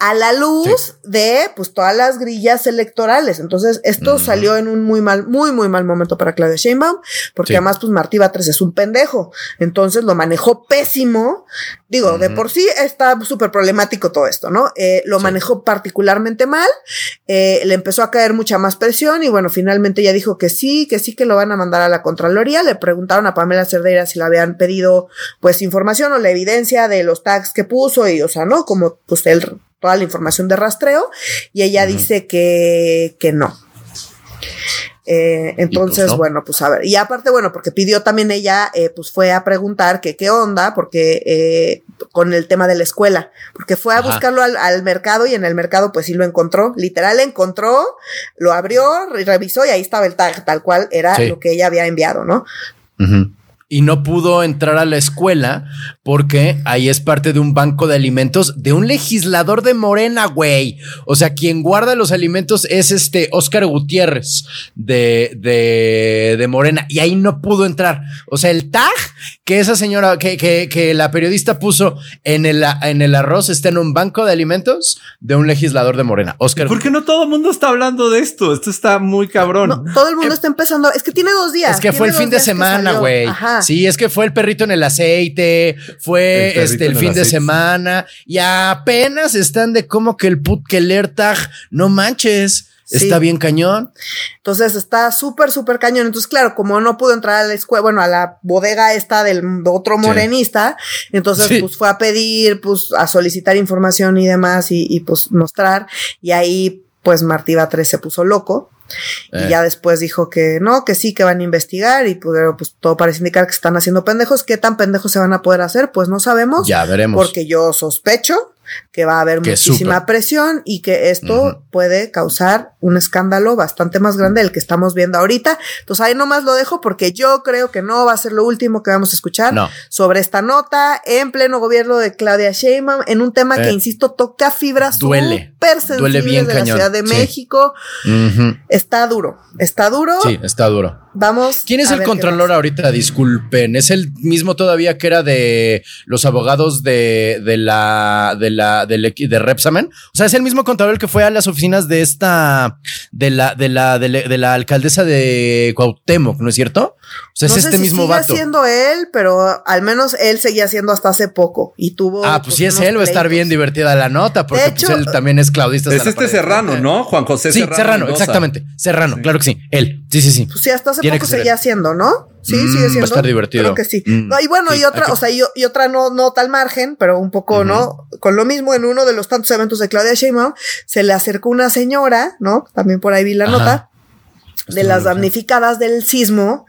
a la luz de pues todas las grillas electorales. Entonces, esto salió en un muy mal, muy, muy mal momento para Claudia Sheinbaum, porque además, pues Martí Batres es un pendejo. Entonces lo manejó pésimo. Digo, de por sí está súper problemático todo esto, ¿no? Eh, lo manejó particularmente mal, eh, le empezó a caer mucha más presión y bueno, finalmente ella dijo que sí, que sí que lo van a mandar a la Contraloría. Le preguntaron a Pamela Cerdeira si le habían pedido pues información o la evidencia de los tags que puso y, o sea, ¿no? Como pues él toda la información de rastreo y ella dice que, que no. Eh, entonces, pues bueno, pues a ver, y aparte, bueno, porque pidió también ella, eh, pues fue a preguntar que qué onda, porque eh, con el tema de la escuela, porque fue a buscarlo al, mercado y en el mercado pues sí lo encontró, literal encontró, lo abrió, revisó y ahí estaba el tag, tal cual era lo que ella había enviado, ¿no? Y no pudo entrar a la escuela porque ahí es parte de un banco de alimentos de un legislador de Morena, güey. O sea, quien guarda los alimentos es este Oscar Gutiérrez de, de, de Morena y ahí no pudo entrar. O sea, el tag que esa señora, que, que, que la periodista puso en el, en el arroz está en un banco de alimentos de un legislador de Morena, Oscar. ¿Por qué no todo el mundo está hablando de esto? Esto está muy cabrón. todo el mundo está empezando. Es que tiene dos días. Es que fue el fin de semana, güey. Sí, es que fue el perrito en el aceite, fue el este el fin de semana y apenas están de como que el put que el AirTag, no manches. Está bien cañón. Entonces está súper, súper cañón. Entonces, claro, como no pudo entrar a la escuela, bueno, a la bodega esta del otro morenista, entonces pues fue a pedir, pues a solicitar información y demás y, y pues mostrar. Y ahí, pues Martí 3 se puso loco. Y eh. ya después dijo que no, que sí, que van a investigar y pues, pues todo parece indicar que están haciendo pendejos. ¿Qué tan pendejos se van a poder hacer? Pues no sabemos. Ya veremos. Porque yo sospecho que va a haber muchísima presión y que esto puede causar un escándalo bastante más grande del que estamos viendo ahorita. Entonces ahí nomás lo dejo porque yo creo que no va a ser lo último que vamos a escuchar sobre esta nota en pleno gobierno de Claudia Sheinbaum en un tema que, eh, insisto, toca fibras duele, duele bien de la Ciudad de México. Está duro, está duro. Sí, está duro. Vamos. ¿Quién es el controlador ahorita? Disculpen. ¿Es el mismo todavía que era de los abogados de, de la de la de Repsamen? O sea, es el mismo controlador que fue a las oficinas de esta de la de la de, la alcaldesa de Cuauhtémoc, ¿no es cierto? O sea, es este mismo sigue vato. siendo él, pero al menos él seguía siendo hasta hace poco y tuvo Ah, pues, si es él va a estar bien divertida la nota porque pues, él también es claudista. Es este Serrano, ¿no? Juan José Serrano. Sí, Serrano, exactamente. Serrano, claro que sí. Él. Sí, sí, sí. Pues sí, hasta hace poco seguía siendo, ¿no? Sí, mm, sigue siendo. Va a estar divertido. Creo que sí. Mm. y bueno, y otra, o sea, y, otra no, no tal margen, pero un poco, ¿no? Con lo mismo, en uno de los tantos eventos de Claudia Sheinbaum, se le acercó una señora, ¿no? También por ahí vi la nota de las damnificadas del sismo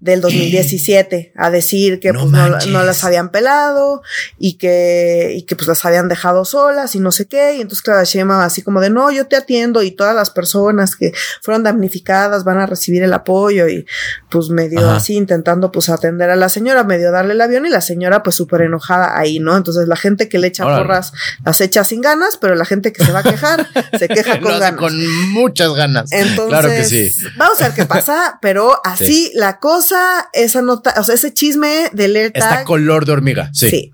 del 2017 a decir que no, pues, no, las habían pelado y que, y que pues las habían dejado solas y no sé qué. Y entonces Clara Shema así como de no, yo te atiendo y todas las personas que fueron damnificadas van a recibir el apoyo y pues medio así intentando pues atender a la señora, medio darle el avión y la señora pues súper enojada ahí, ¿no? Entonces la gente que le echa porras las echa sin ganas, pero la gente que se va a quejar se queja con ganas. Con muchas ganas. Entonces, claro que sí Vamos a ver qué pasa, pero así la cosa, esa nota, o sea, ese chisme del AirTag. Está color de hormiga. Sí. Sí.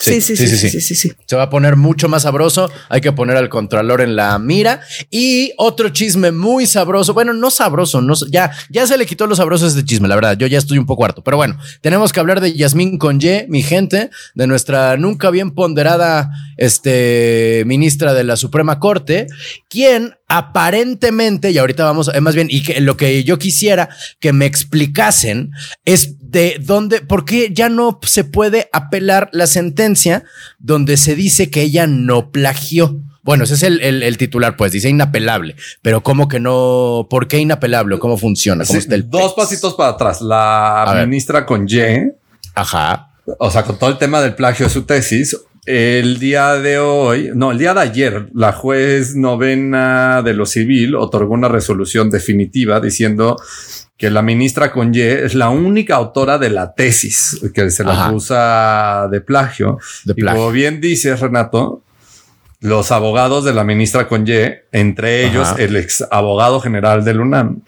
Sí sí sí, sí sí sí, Se va a poner mucho más sabroso. Hay que poner al contralor en la mira. Y otro chisme muy sabroso. Bueno, no sabroso, no, ya, ya se le quitó los sabrosos este chisme, la verdad. Yo ya estoy un poco harto. Pero bueno, tenemos que hablar de Yasmín Conye, mi gente, de nuestra nunca bien ponderada este, ministra de la Suprema Corte, quien aparentemente, y ahorita vamos, eh, más bien, y que lo que yo quisiera que me explicasen es de dónde, por qué ya no se puede apelar la sentencia donde se dice que ella no plagió. Bueno, ese es el, titular, pues dice inapelable, pero ¿cómo que no? ¿Por qué inapelable? ¿Cómo funciona? ¿Cómo está el dos pasitos para atrás. La ministra con Y. Ajá. O sea, con todo el tema del plagio de su tesis, el día de hoy, no, el día de ayer, la juez novena de lo civil otorgó una resolución definitiva diciendo que la ministra Conye es la única autora de la tesis que se la acusa de plagio. Y como bien dice Renato, los abogados de la ministra Conye, entre ellos el ex abogado general del UNAM,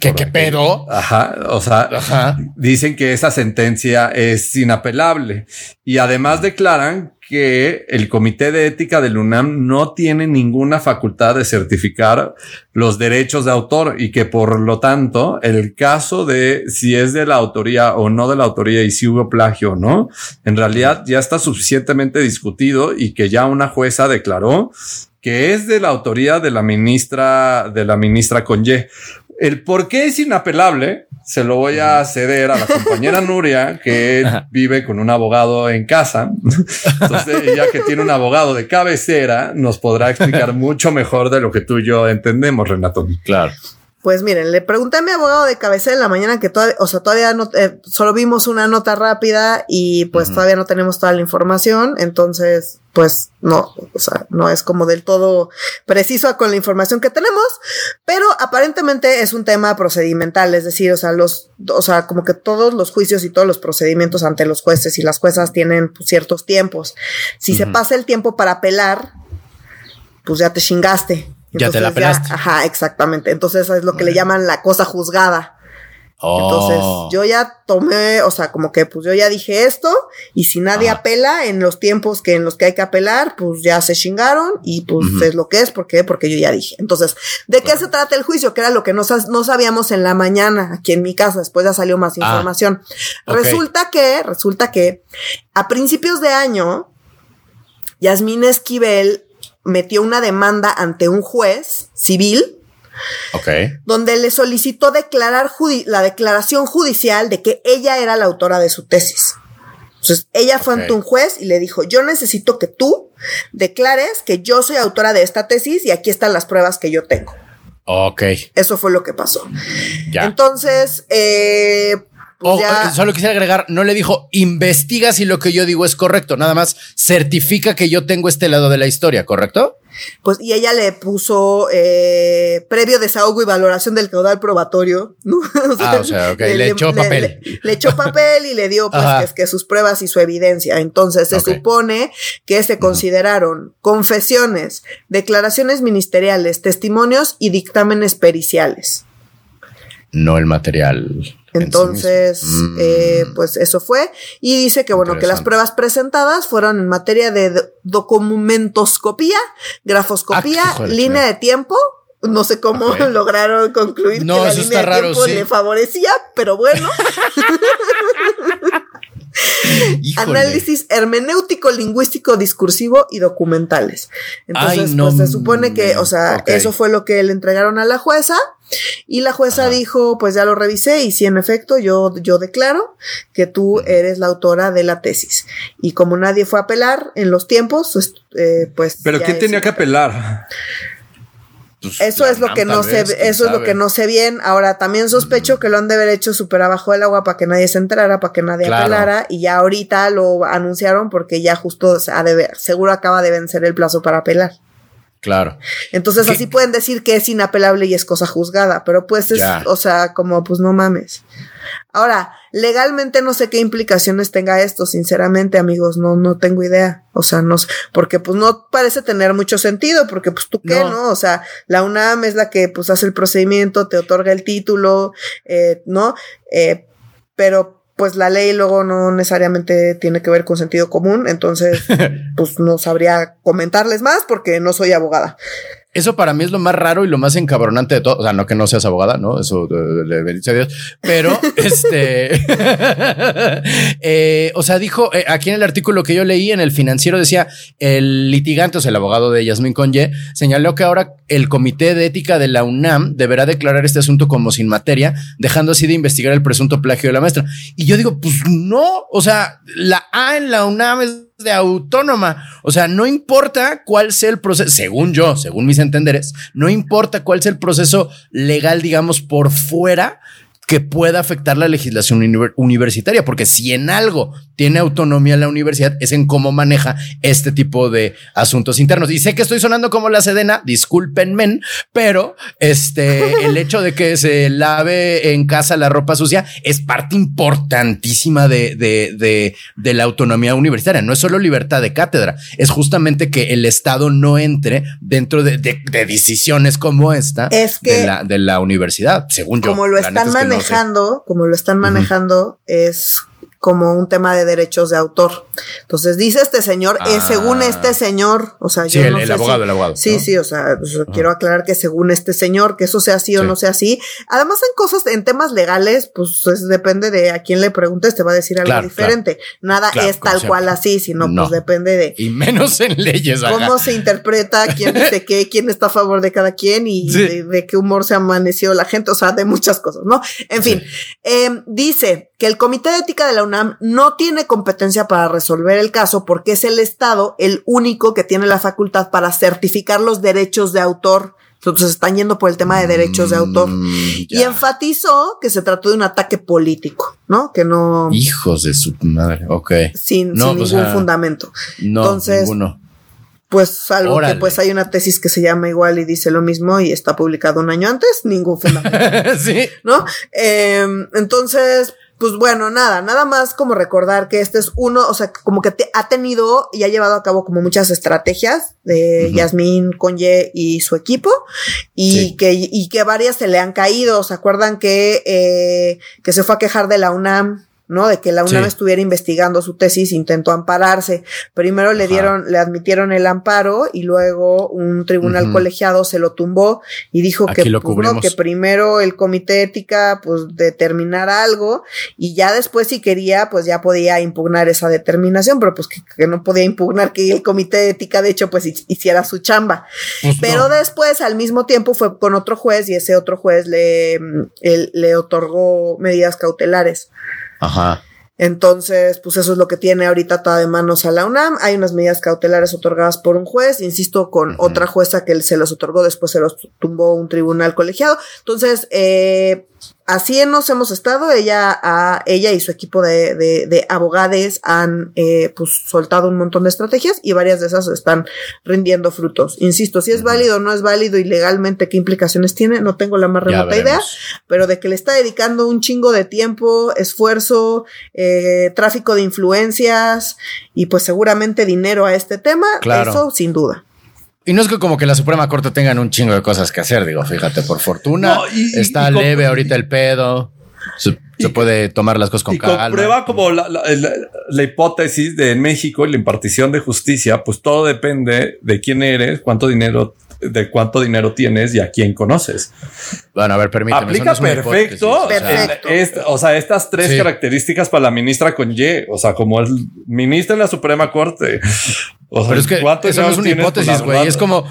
¿Qué, qué pedo? Ajá, o sea, dicen que esa sentencia es inapelable. Y además declaran que el Comité de Ética del UNAM no tiene ninguna facultad de certificar los derechos de autor y que por lo tanto el caso de si es de la autoría o no de la autoría y si hubo plagio o no, en realidad ya está suficientemente discutido y que ya una jueza declaró que es de la autoría de la ministra de la ministra Conye. El por qué es inapelable se lo voy a ceder a la compañera Nuria, que vive con un abogado en casa. Entonces, ella que tiene un abogado de cabecera, nos podrá explicar mucho mejor de lo que tú y yo entendemos, Renato. Claro. Pues miren, le pregunté a mi abogado de cabecera en la mañana que todavía, o sea, todavía no, eh, solo vimos una nota rápida y pues todavía no tenemos toda la información, entonces, pues no, o sea, no es como del todo preciso con la información que tenemos, pero aparentemente es un tema procedimental, es decir, o sea, los, o sea, como que todos los juicios y todos los procedimientos ante los jueces y las juezas tienen pues, ciertos tiempos. Si se pasa el tiempo para apelar, pues ya te chingaste ya te la pelaste. ajá, exactamente. Entonces eso es lo que le llaman la cosa juzgada. Entonces, oh. yo ya tomé, o sea, como que pues yo ya dije esto, y si nadie apela en los tiempos que en los que hay que apelar, pues ya se chingaron, y pues es lo que es, ¿por qué? Porque yo ya dije. Entonces, ¿de qué se trata el juicio? Que era lo que no, no, sabíamos en la mañana aquí en mi casa, después ya salió más ah. información. Resulta que, resulta que a principios de año, Yasmín Esquivel metió una demanda ante un juez civil donde le solicitó declarar la declaración judicial de que ella era la autora de su tesis. Entonces, ella fue ante un juez y le dijo, yo necesito que tú declares que yo soy autora de esta tesis y aquí están las pruebas que yo tengo. Ok. Eso fue lo que pasó. Entonces, eh, pues solo quisiera agregar, no le dijo, investiga si lo que yo digo es correcto, nada más certifica que yo tengo este lado de la historia, ¿correcto? Pues, y ella le puso eh, previo desahogo y valoración del caudal probatorio, ¿no? ah, o sea, le, echó papel. Le, echó papel y le dio, pues, que, sus pruebas y su evidencia. Entonces, se supone que se consideraron confesiones, declaraciones ministeriales, testimonios y dictámenes periciales. No el material entonces, eh, mm. pues eso fue. Y dice que, bueno, que las pruebas presentadas fueron en materia de documentoscopía, grafoscopía, ah, línea de tiempo. No sé cómo lograron concluir que la línea de tiempo le favorecía, pero bueno. Análisis hermenéutico, lingüístico, discursivo y documentales. Entonces, pues se supone que, o sea, eso fue lo que le entregaron a la jueza. Y la jueza dijo, pues ya lo revisé y sí, en efecto, yo, yo declaro que tú eres la autora de la tesis. Y como nadie fue a apelar en los tiempos, pues... Eh, pues ¿Pero quién tenía que apelar? Pues, eso es lo que no sé, eso es lo que no sé bien. Ahora también sospecho que lo han de haber hecho súper abajo del agua para que nadie se enterara, para que nadie apelara, y ya ahorita lo anunciaron porque ya justo ha de ver, seguro acaba de vencer el plazo para apelar. Claro. Entonces así pueden decir que es inapelable y es cosa juzgada, pero pues es, o sea, como pues no mames. Ahora, legalmente no sé qué implicaciones tenga esto, sinceramente, amigos, no, no tengo idea. O sea, no, porque pues no parece tener mucho sentido, porque pues tú qué, ¿no? O sea, la UNAM es la que pues hace el procedimiento, te otorga el título, eh, ¿no? Eh, pero pues la ley luego no necesariamente tiene que ver con sentido común, entonces pues no sabría comentarles más porque no soy abogada. Eso para mí es lo más raro y lo más encabronante de todo. O sea, no que no seas abogada, ¿no? Eso le bendice a Dios. Pero, este, eh, o sea, dijo, eh, aquí en el artículo que yo leí en el financiero decía, el litigante, o sea, el abogado de Yasmin Conye, señaló que ahora el Comité de Ética de la UNAM deberá declarar este asunto como sin materia, dejando así de investigar el presunto plagio de la maestra. Y yo digo, pues no, o sea, la A en la UNAM es de autónoma. O sea, no importa cuál sea el proceso, según yo, según mis entenderes, no importa cuál sea el proceso legal, digamos, por fuera que pueda afectar la legislación universitaria, porque si en algo tiene autonomía la universidad es en cómo maneja este tipo de asuntos internos. Y sé que estoy sonando como la sedena, discúlpenme, pero este, el hecho de que se lave en casa la ropa sucia es parte importantísima de, de, de, de la autonomía universitaria. No es solo libertad de cátedra, es justamente que el Estado no entre dentro de, decisiones como esta de, la, de la universidad, según yo. Como lo están manejando, como lo están manejando, es como un tema de derechos de autor. Entonces dice este señor, eh, según ah. este señor, o sea, yo el, no el abogado, el abogado. Sí, sí, o sea, quiero aclarar que según este señor, que eso sea así o no sea así. Además, en cosas, en temas legales, pues depende de a quién le preguntes, te va a decir algo diferente. Nada es tal cual así, sino pues depende de. Y menos en leyes. Cómo se interpreta, quién dice qué, quién está a favor de cada quien y de, qué humor se amaneció la gente, o sea, de muchas cosas, ¿no? En fin, em, dice que el Comité de Ética de la UNAM no tiene competencia para resolver el caso porque es el Estado el único que tiene la facultad para certificar los derechos de autor. Entonces están yendo por el tema de derechos de autor. Mm, y enfatizó que se trató de un ataque político, ¿no? Que no. Hijos de su madre. Ok. Sin, ningún fundamento. No, Entonces, ninguno. Pues salvo que pues hay una tesis que se llama igual y dice lo mismo y está publicado un año antes, ningún fundamento. sí. ¿No? Em, entonces, pues bueno, nada, nada más como recordar que este es uno, o sea, como que te ha tenido y ha llevado a cabo como muchas estrategias de Yasmín Conye y su equipo y que y que varias se le han caído. ¿Se acuerdan que eh, que se fue a quejar de la UNAM? ¿No? De que la UNAM estuviera investigando su tesis, intentó ampararse. Primero le dieron, le admitieron el amparo y luego un tribunal colegiado se lo tumbó y dijo que, pues, que primero el comité ética pues determinara algo y ya después si quería pues ya podía impugnar esa determinación, pero pues que, no podía impugnar que el comité ética de hecho pues hiciera su chamba. Pues pero después al mismo tiempo fue con otro juez y ese otro juez le, le otorgó medidas cautelares. Ajá. Entonces, pues eso es lo que tiene ahorita toda de manos a la UNAM. Hay unas medidas cautelares otorgadas por un juez, insisto, con otra jueza que se los otorgó, después se los tumbó un tribunal colegiado. Entonces, eh, así nos hemos estado. Ella, a, ella y su equipo de, de, de abogados han eh, pues soltado un montón de estrategias y varias de esas están rindiendo frutos. Insisto, si es válido o no es válido y legalmente qué implicaciones tiene, no tengo la más remota idea, pero de que le está dedicando un chingo de tiempo, esfuerzo, eh, tráfico de influencias y pues seguramente dinero a este tema, eso sin duda. Y no es que como que la Suprema Corte tengan un chingo de cosas que hacer, digo, fíjate, por fortuna está leve ahorita el pedo. Se, puede tomar las cosas con calma. Prueba como la, la, hipótesis de México y la impartición de justicia, pues todo depende de quién eres, cuánto dinero de cuánto dinero tienes y a quién conoces. Bueno, a ver, permíteme. Aplica perfecto. O sea, estas tres características para la ministra con Y, o sea, como es ministra en la Suprema Corte, pero es que eso no es una hipótesis, güey. Es como,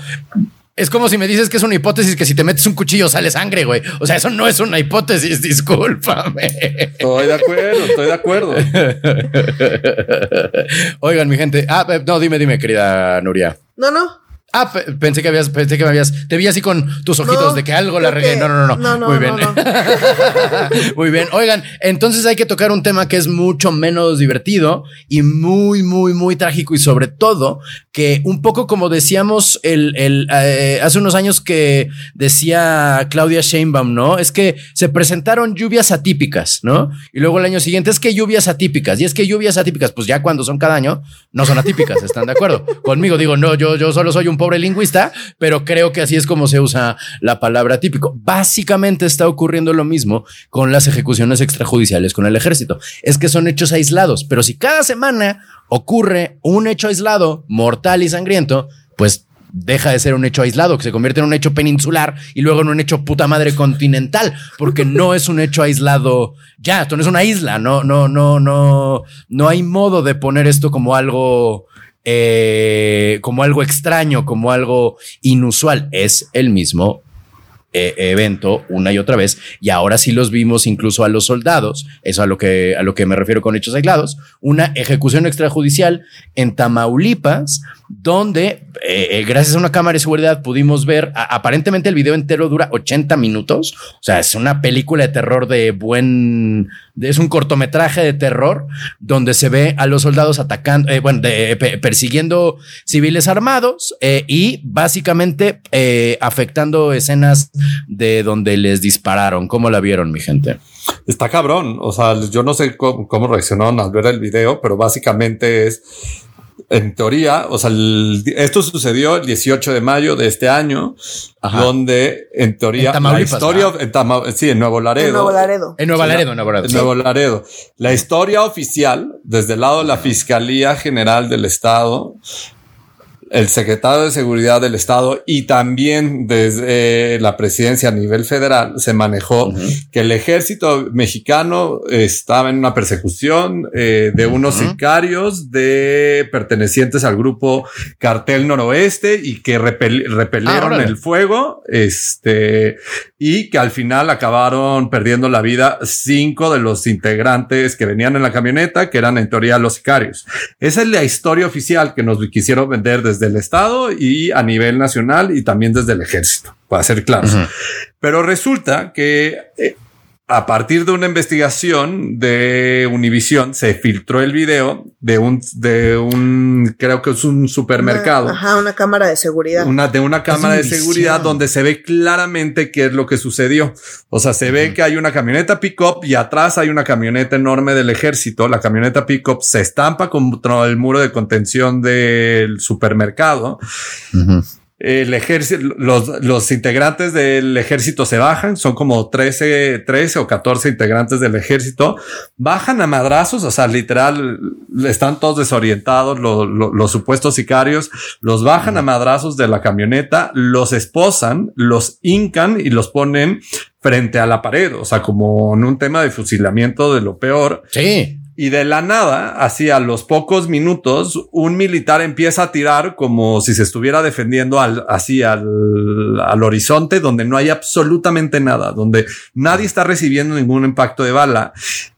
es como si me dices que es una hipótesis que si te metes un cuchillo sale sangre, güey. O sea, eso no es una hipótesis, discúlpame. Estoy de acuerdo, estoy de acuerdo. Oigan, mi gente. Ah, no, dime, dime, querida Nuria. No, no. Ah, pensé que habías, pensé que me habías, te vi así con tus ojitos de que algo la regué. No, no, no, no. Muy bien. muy bien. Oigan, entonces hay que tocar un tema que es mucho menos divertido y muy, muy, muy trágico y sobre todo que un poco como decíamos el, el eh, hace unos años que decía Claudia Sheinbaum, ¿no? Es que se presentaron lluvias atípicas, ¿no? Y luego el año siguiente es que lluvias atípicas y es que lluvias atípicas, pues ya cuando son cada año no son atípicas, ¿están de acuerdo? Conmigo digo, no, yo, yo solo soy un pobre lingüista, pero creo que así es como se usa la palabra típico. Básicamente está ocurriendo lo mismo con las ejecuciones extrajudiciales con el ejército. Es que son hechos aislados, pero si cada semana ocurre un hecho aislado, mortal y sangriento, pues deja de ser un hecho aislado, que se convierte en un hecho peninsular y luego en un hecho puta madre continental, porque no es un hecho aislado ya, esto no es una isla, no, no, no, no, no hay modo de poner esto como algo eh, como algo extraño, como algo inusual. Es el mismo eh, evento una y otra vez y ahora sí los vimos incluso a los soldados, eso a lo que a lo que me refiero con hechos aislados, una ejecución extrajudicial en Tamaulipas donde eh, gracias a una cámara de seguridad pudimos ver, aparentemente el video entero dura 80 minutos, o sea, es una película de terror de buen, es un cortometraje de terror donde se ve a los soldados atacando, eh, bueno, persiguiendo civiles armados y básicamente afectando escenas de donde les dispararon. ¿Cómo la vieron, mi gente? Está cabrón, o sea, yo no sé cómo, cómo reaccionaron al ver el video, pero básicamente es en teoría, o sea, esto sucedió el 18 de mayo de este año, donde en teoría la historia, en sí, en Nuevo Laredo. En Nuevo Laredo. En Nuevo Laredo, Nuevo Laredo. En Nuevo Laredo. La historia oficial, desde el lado de la Fiscalía General del Estado, el secretario de Seguridad del Estado y también desde la presidencia a nivel federal se manejó que el ejército mexicano estaba en una persecución eh, de unos sicarios de pertenecientes al grupo Cartel Noroeste y que repelieron ah, el fuego, este, y que al final acabaron perdiendo la vida cinco de los integrantes que venían en la camioneta, que eran en teoría los sicarios. Esa es la historia oficial que nos quisieron vender desde del Estado y a nivel nacional y también desde el ejército, para ser claro. Pero resulta que eh, a partir de una investigación de Univision se filtró el video de un, de un, creo que es un supermercado. ajá, una cámara de seguridad. Una, de una cámara de seguridad donde se ve claramente qué es lo que sucedió. O sea, se ve que hay una camioneta pickup y atrás hay una camioneta enorme del ejército. La camioneta pickup se estampa contra el muro de contención del supermercado el ejército, los, los, integrantes del ejército se bajan, son como 13, 13 o 14 integrantes del ejército, bajan a madrazos, o sea, literal, están todos desorientados, los supuestos sicarios, los bajan a madrazos de la camioneta, los esposan, los hincan y los ponen frente a la pared, o sea, como en un tema de fusilamiento de lo peor. Sí. Y de la nada, así a los pocos minutos, un militar empieza a tirar como si se estuviera defendiendo al, así al, al horizonte donde no hay absolutamente nada, donde nadie está recibiendo ningún impacto de bala.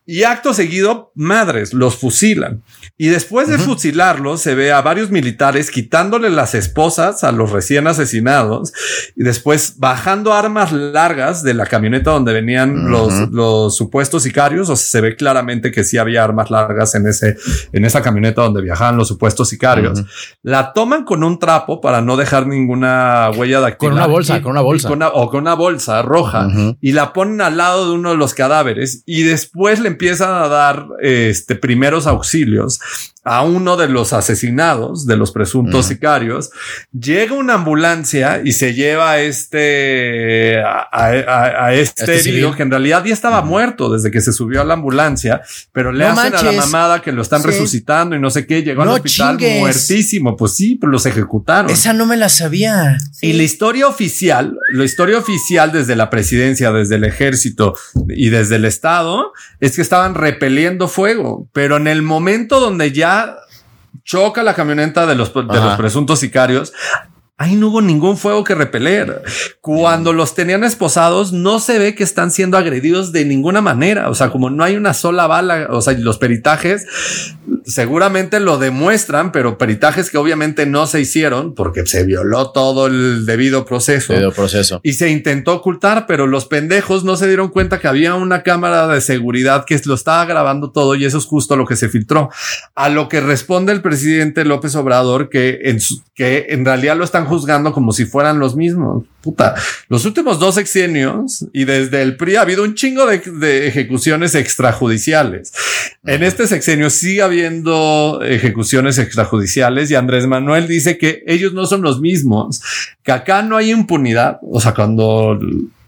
Y acto seguido, madres, los fusilan. Y después de fusilarlos, se ve a varios militares quitándole las esposas a los recién asesinados y después bajando armas largas de la camioneta donde venían los, los supuestos sicarios. O sea, se ve claramente que sí había armas largas en ese, en esa camioneta donde viajaban los supuestos sicarios. La toman con un trapo para no dejar ninguna huella de Con una bolsa, con una bolsa. o con una bolsa roja y la ponen al lado de uno de los cadáveres y después le empiezan a dar este, primeros auxilios a uno de los asesinados, de los presuntos sicarios, llega una ambulancia y se lleva a este, a, este, este que en realidad ya estaba muerto desde que se subió a la ambulancia, pero le hacen a la mamada que lo están resucitando y no sé qué, llegó al hospital muertísimo. Pues sí, pero los ejecutaron. Esa no me la sabía. Y la historia oficial, la historia oficial desde la presidencia, desde el ejército y desde el estado es que estaban repeliendo fuego, pero en el momento donde ya choca la camioneta de los, de los presuntos sicarios ahí no hubo ningún fuego que repeler. Cuando los tenían esposados, no se ve que están siendo agredidos de ninguna manera. O sea, como no hay una sola bala, o sea, los peritajes seguramente lo demuestran, pero peritajes que obviamente no se hicieron porque se violó todo el debido proceso. Debido proceso. Y se intentó ocultar, pero los pendejos no se dieron cuenta que había una cámara de seguridad que lo estaba grabando todo y eso es justo lo que se filtró. A lo que responde el presidente López Obrador que en, que en realidad lo están juzgando como si fueran los mismos. Puta, los últimos dos sexenios y desde el PRI ha habido un chingo de, ejecuciones extrajudiciales. En este sexenio sigue habiendo ejecuciones extrajudiciales y Andrés Manuel dice que ellos no son los mismos, que acá no hay impunidad. O sea, cuando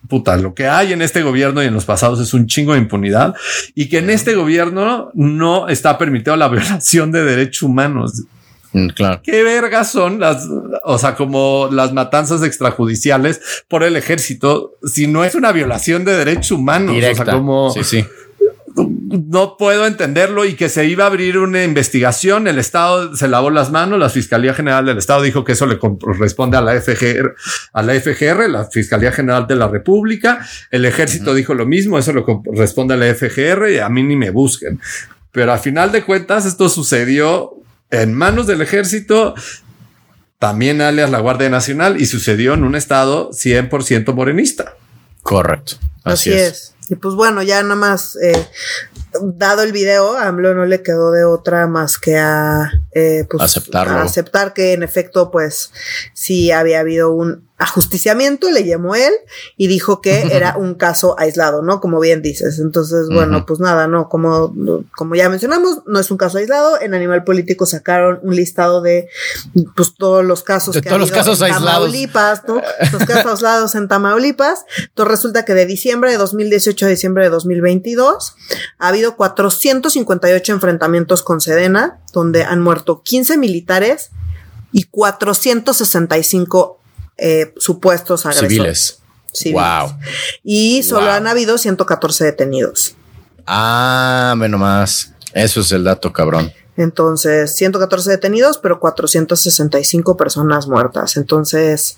puta, lo que hay en este gobierno y en los pasados es un chingo de impunidad y que en este gobierno no está permitido la violación de derechos humanos. Mm, claro. ¿Qué vergas son las, o sea, como las matanzas extrajudiciales por el ejército si no es una violación de derechos humanos? O sea, como. Sí, sí. No puedo entenderlo y que se iba a abrir una investigación. El Estado se lavó las manos. La Fiscalía General del Estado dijo que eso le corresponde a la FGR, a la FGR, la Fiscalía General de la República. El Ejército dijo lo mismo. Eso le corresponde a la FGR y a mí ni me busquen. Pero a final de cuentas, esto sucedió en manos del ejército, también alias la Guardia Nacional, y sucedió en un estado 100% morenista. Correcto. Así, es. Y pues bueno, ya nada más, eh, dado el video, a AMLO no le quedó de otra más que a, eh, pues, Aceptarlo. aceptar que en efecto, pues sí había habido un ajusticiamiento, le llamó él y dijo que era un caso aislado, ¿no? Como bien dices. Entonces, bueno, pues nada, no, como, como ya mencionamos, no es un caso aislado. En Animal Político sacaron un listado de pues todos los casos de todos los casos en Tamaulipas, ¿no? Los casos aislados en Tamaulipas. Entonces resulta que de diciembre de 2018 a diciembre de 2022 ha habido 458 enfrentamientos con Sedena, donde han muerto 15 militares y 465 eh, supuestos agresores. Civiles. Wow. Y solo han habido 114 detenidos. Ah, menos más. Eso es el dato, cabrón. Entonces, 114 detenidos, pero 465 personas muertas. Entonces,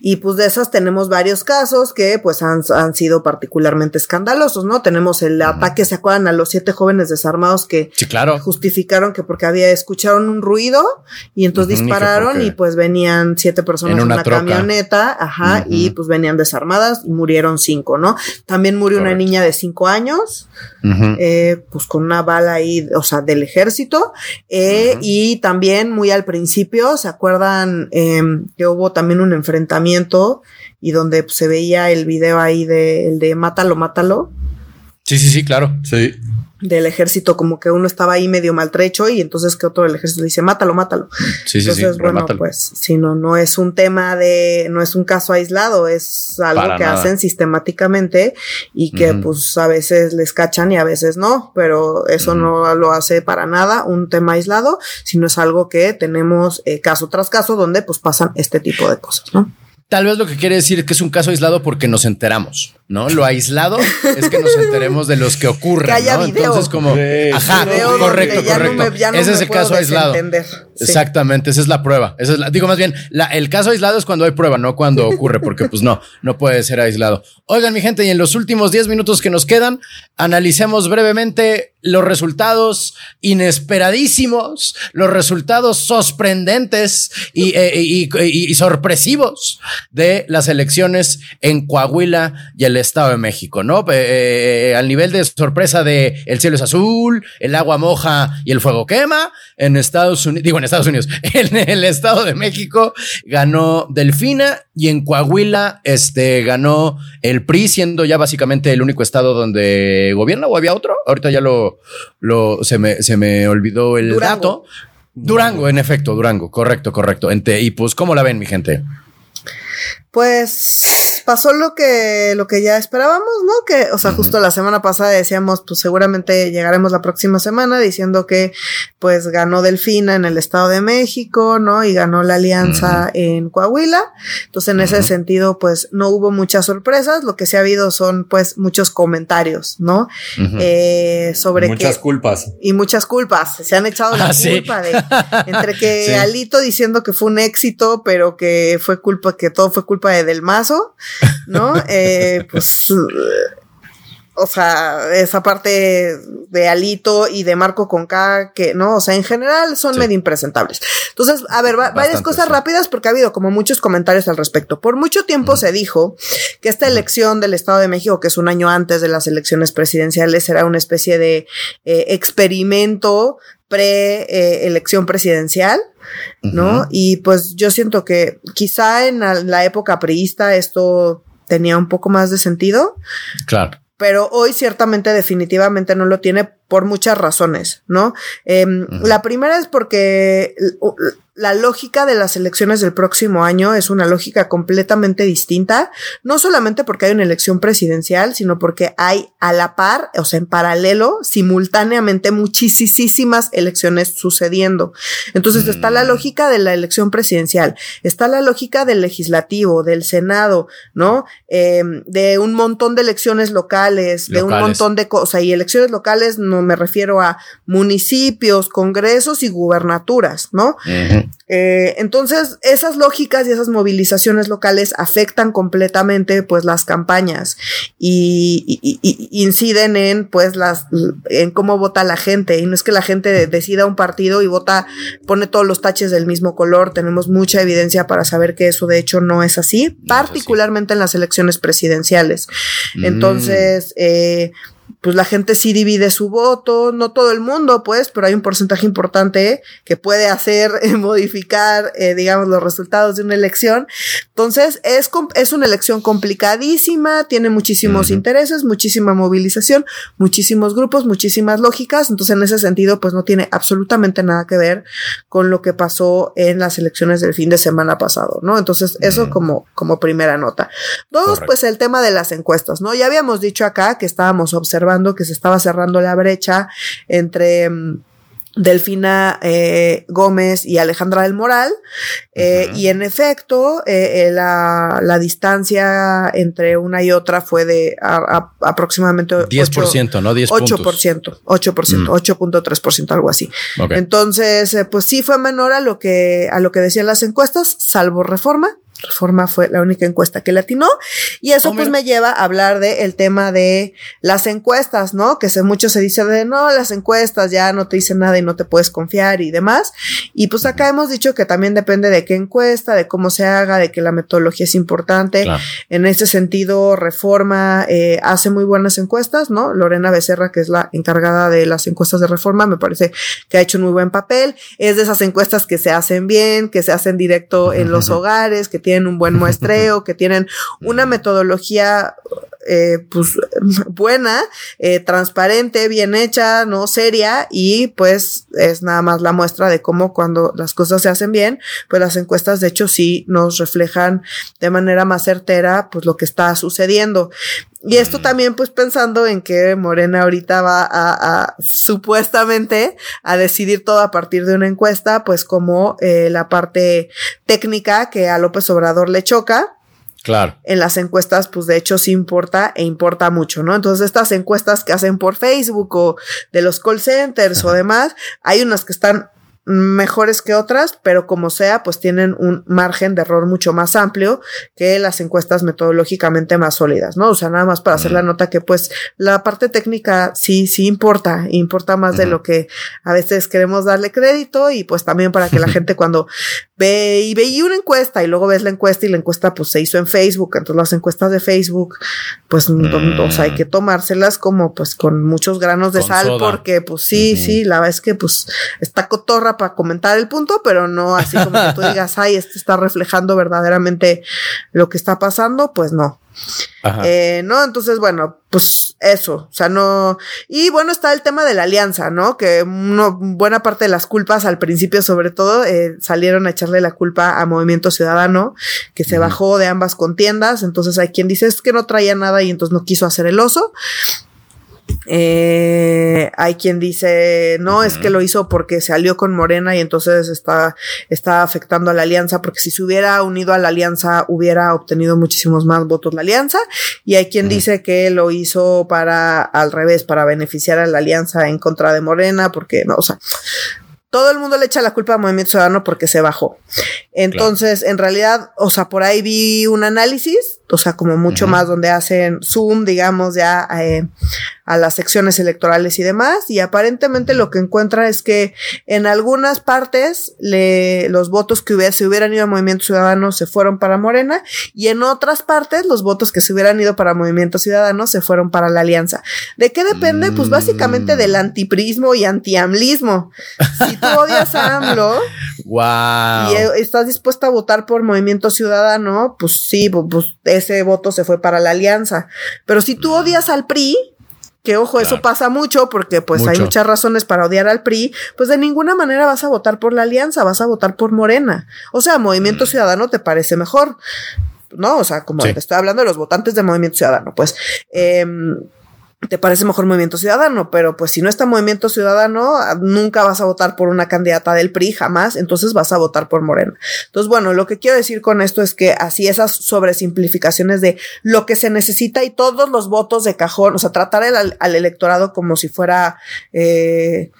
Y pues de esas tenemos varios casos que pues han, han sido particularmente escandalosos, ¿no? Tenemos el ataque, ¿se acuerdan? A los siete jóvenes desarmados que justificaron que porque había, escucharon un ruido y entonces dispararon y, pues venían siete personas en una, camioneta, ajá, y pues venían desarmadas y murieron cinco, ¿no? También murió una niña de cinco años, eh, pues con una bala ahí, o sea, del ejército, eh, y también muy al principio, ¿se acuerdan em, que hubo también un enfrentamiento y donde pues, se veía el video ahí de, el de Mátalo, Mátalo. Sí, sí, sí, claro. Sí. Del ejército, como que uno estaba ahí medio maltrecho y entonces que otro del ejército dice, mátalo, mátalo. Sí, sí, sí. Bueno, pues, si no, no es un tema de, no es un caso aislado, es algo que hacen sistemáticamente y que pues a veces les cachan y a veces no, pero eso no lo hace para nada un tema aislado, sino es algo que tenemos eh, caso tras caso donde pues pasan este tipo de cosas, ¿no? Tal vez lo que quiere decir que es un caso aislado porque nos enteramos, ¿no? Lo aislado es que nos enteremos de los que ocurren, ¿no? Entonces, como, ajá, correcto, correcto. Ese es el caso aislado. Exactamente, esa es la prueba. Esa es la, digo más bien, la, el caso aislado es cuando hay prueba, no cuando ocurre, porque pues no, no puede ser aislado. Oigan, mi gente, y en los últimos 10 minutos que nos quedan, analicemos brevemente los resultados inesperadísimos, los resultados sorprendentes y, eh, sorpresivos de las elecciones en Coahuila y el Estado de México, ¿no? Eh, eh, al nivel de sorpresa de el cielo es azul, el agua moja y el fuego quema, en Estados Unidos, digo en Estados Unidos, en el Estado de México ganó Delfina y en Coahuila este, ganó el PRI, siendo ya básicamente el único estado donde gobierna o había otro. Ahorita ya lo lo, se, me, se me olvidó el dato. Durango, en efecto, Durango, correcto, correcto. y pues, ¿cómo la ven, mi gente? Pues pasó lo que, lo que ya esperábamos, ¿no? Que, o sea, justo la semana pasada decíamos, pues seguramente llegaremos la próxima semana diciendo que, pues ganó Delfina en el Estado de México, ¿no? Y ganó la alianza en Coahuila. Entonces, en ese sentido, pues no hubo muchas sorpresas. Lo que sí ha habido son, pues, muchos comentarios, ¿no? eh, sobre muchas culpas. Y muchas culpas. Se han echado la ah, culpa de, entre que Alito diciendo que fue un éxito, pero que fue culpa, que todo fue culpa de Del Mazo. ¿No? Eh, pues, o sea, esa parte de Alito y de Marco con K, que, ¿no? O sea, en general son medio impresentables. Entonces, a ver, varias cosas rápidas porque ha habido como muchos comentarios al respecto. Por mucho tiempo se dijo que esta elección del Estado de México, que es un año antes de las elecciones presidenciales, era una especie de eh, experimento pre-elección presidencial, ¿no? Y pues yo siento que quizá en la, época priista esto tenía un poco más de sentido. Claro. Pero hoy ciertamente definitivamente no lo tiene por muchas razones, ¿no? Em, la primera es porque la lógica de las elecciones del próximo año es una lógica completamente distinta, no solamente porque hay una elección presidencial, sino porque hay a la par, o sea, en paralelo, simultáneamente muchísimas elecciones sucediendo. Entonces está la mm. lógica de la elección presidencial, está la lógica del legislativo, del Senado, ¿no? Em, de un montón de elecciones locales, de un montón de cosas, y elecciones locales no me refiero a municipios, congresos y gubernaturas, ¿no? Eh, entonces, esas lógicas y esas movilizaciones locales afectan completamente, pues, las campañas y, inciden en, pues, las, en cómo vota la gente. Y no es que la gente decida un partido y vota, pone todos los taches del mismo color. Tenemos mucha evidencia para saber que eso, de hecho, no es así, particularmente en las elecciones presidenciales. Mm. Entonces, eh, pues la gente sí divide su voto, no todo el mundo, pues, pero hay un porcentaje importante que puede hacer eh, modificar, eh, digamos, los resultados de una elección. Entonces, es, es una elección complicadísima, tiene muchísimos intereses, muchísima movilización, muchísimos grupos, muchísimas lógicas. Entonces, en ese sentido, pues no tiene absolutamente nada que ver con lo que pasó en las elecciones del fin de semana pasado, ¿no? Entonces, eso como, como primera nota. Dos, pues el tema de las encuestas, ¿no? Ya habíamos dicho acá que estábamos observando que se estaba cerrando la brecha entre mm, Delfina eh, Gómez y Alejandra del Moral. Eh, y en efecto, eh, la, la, distancia entre una y otra fue de aproximadamente 10%, ¿no? 10 8%, 8%, 8.3%, algo así. Entonces, pues sí fue menor a lo que, a lo que decían las encuestas, salvo reforma Reforma fue la única encuesta que latinó. Y eso oh, pues me lleva a hablar del el tema de las encuestas, ¿no? Que se, mucho se dice de no, las encuestas ya no te dicen nada y no te puedes confiar y demás. Y pues acá hemos dicho que también depende de qué encuesta, de cómo se haga, de que la metodología es importante. En ese sentido, Reforma eh, hace muy buenas encuestas, ¿no? Lorena Becerra, que es la encargada de las encuestas de Reforma, me parece que ha hecho un muy buen papel. Es de esas encuestas que se hacen bien, que se hacen directo en los hogares, que tienen un buen muestreo, que tienen una metodología eh, pues buena, eh, transparente, bien hecha, no seria y pues es nada más la muestra de cómo cuando las cosas se hacen bien, pues las encuestas de hecho sí nos reflejan de manera más certera pues lo que está sucediendo. Y esto también pues pensando en que Morena ahorita va a, a supuestamente a decidir todo a partir de una encuesta, pues como eh, la parte técnica que a López Obrador le choca, Claro. En las encuestas, pues de hecho sí importa e importa mucho, ¿no? Entonces, estas encuestas que hacen por Facebook o de los call centers o demás, hay unas que están mejores que otras, pero como sea, pues tienen un margen de error mucho más amplio que las encuestas metodológicamente más sólidas, ¿no? O sea, nada más para hacer la nota que pues la parte técnica sí, sí importa, importa más de lo que a veces queremos darle crédito y pues también para que la gente cuando ve y ve una encuesta y luego ves la encuesta y la encuesta pues se hizo en Facebook, entonces las encuestas de Facebook pues o sea, hay que tomárselas como pues con muchos granos de sal porque pues sí, sí, la verdad es que pues está cotorra para comentar el punto, pero no así como que tú digas, ay, esto está reflejando verdaderamente lo que está pasando, pues no. Eh, no, entonces, bueno, pues eso, o sea, no. Y bueno, está el tema de la alianza, ¿no? Que uno, buena parte de las culpas al principio, sobre todo, eh, salieron a echarle la culpa a Movimiento Ciudadano, que se bajó de ambas contiendas. Entonces hay quien dice es que no traía nada y entonces no quiso hacer el oso. Eh, hay quien dice, no, es que lo hizo porque se alió con Morena y entonces está, está afectando a la alianza, porque si se hubiera unido a la alianza hubiera obtenido muchísimos más votos la alianza. Y hay quien dice que lo hizo para, al revés, para beneficiar a la alianza en contra de Morena, porque no, o sea, todo el mundo le echa la culpa a Movimiento Ciudadano porque se bajó. Entonces, en realidad, o sea, por ahí vi un análisis, o sea, como mucho más donde hacen zoom, digamos, ya eh, a las secciones electorales y demás, y aparentemente lo que encuentra es que en algunas partes le, los votos que hubiera, se hubieran ido a Movimiento Ciudadano se fueron para Morena, y en otras partes los votos que se hubieran ido para Movimiento Ciudadano se fueron para la alianza. ¿De qué depende? Pues básicamente del mm. antiprismo y antiamlismo. Si tú odias a AMLO wow. y eh, estás dispuesta a votar por Movimiento Ciudadano, pues sí, pues ese voto se fue para la alianza. Pero si tú odias al PRI, que ojo, eso pasa mucho porque pues hay muchas razones para odiar al PRI, pues de ninguna manera vas a votar por la alianza, vas a votar por Morena. O sea, Movimiento mm. Ciudadano te parece mejor. ¿No? O sea, como te estoy hablando de los votantes de Movimiento Ciudadano, pues eh, te parece mejor Movimiento Ciudadano, pero pues si no está Movimiento Ciudadano, nunca vas a votar por una candidata del PRI, jamás, entonces vas a votar por Morena. Entonces, bueno, lo que quiero decir con esto es que así esas sobresimplificaciones de lo que se necesita y todos los votos de cajón, o sea, tratar al, al electorado como si fuera eh,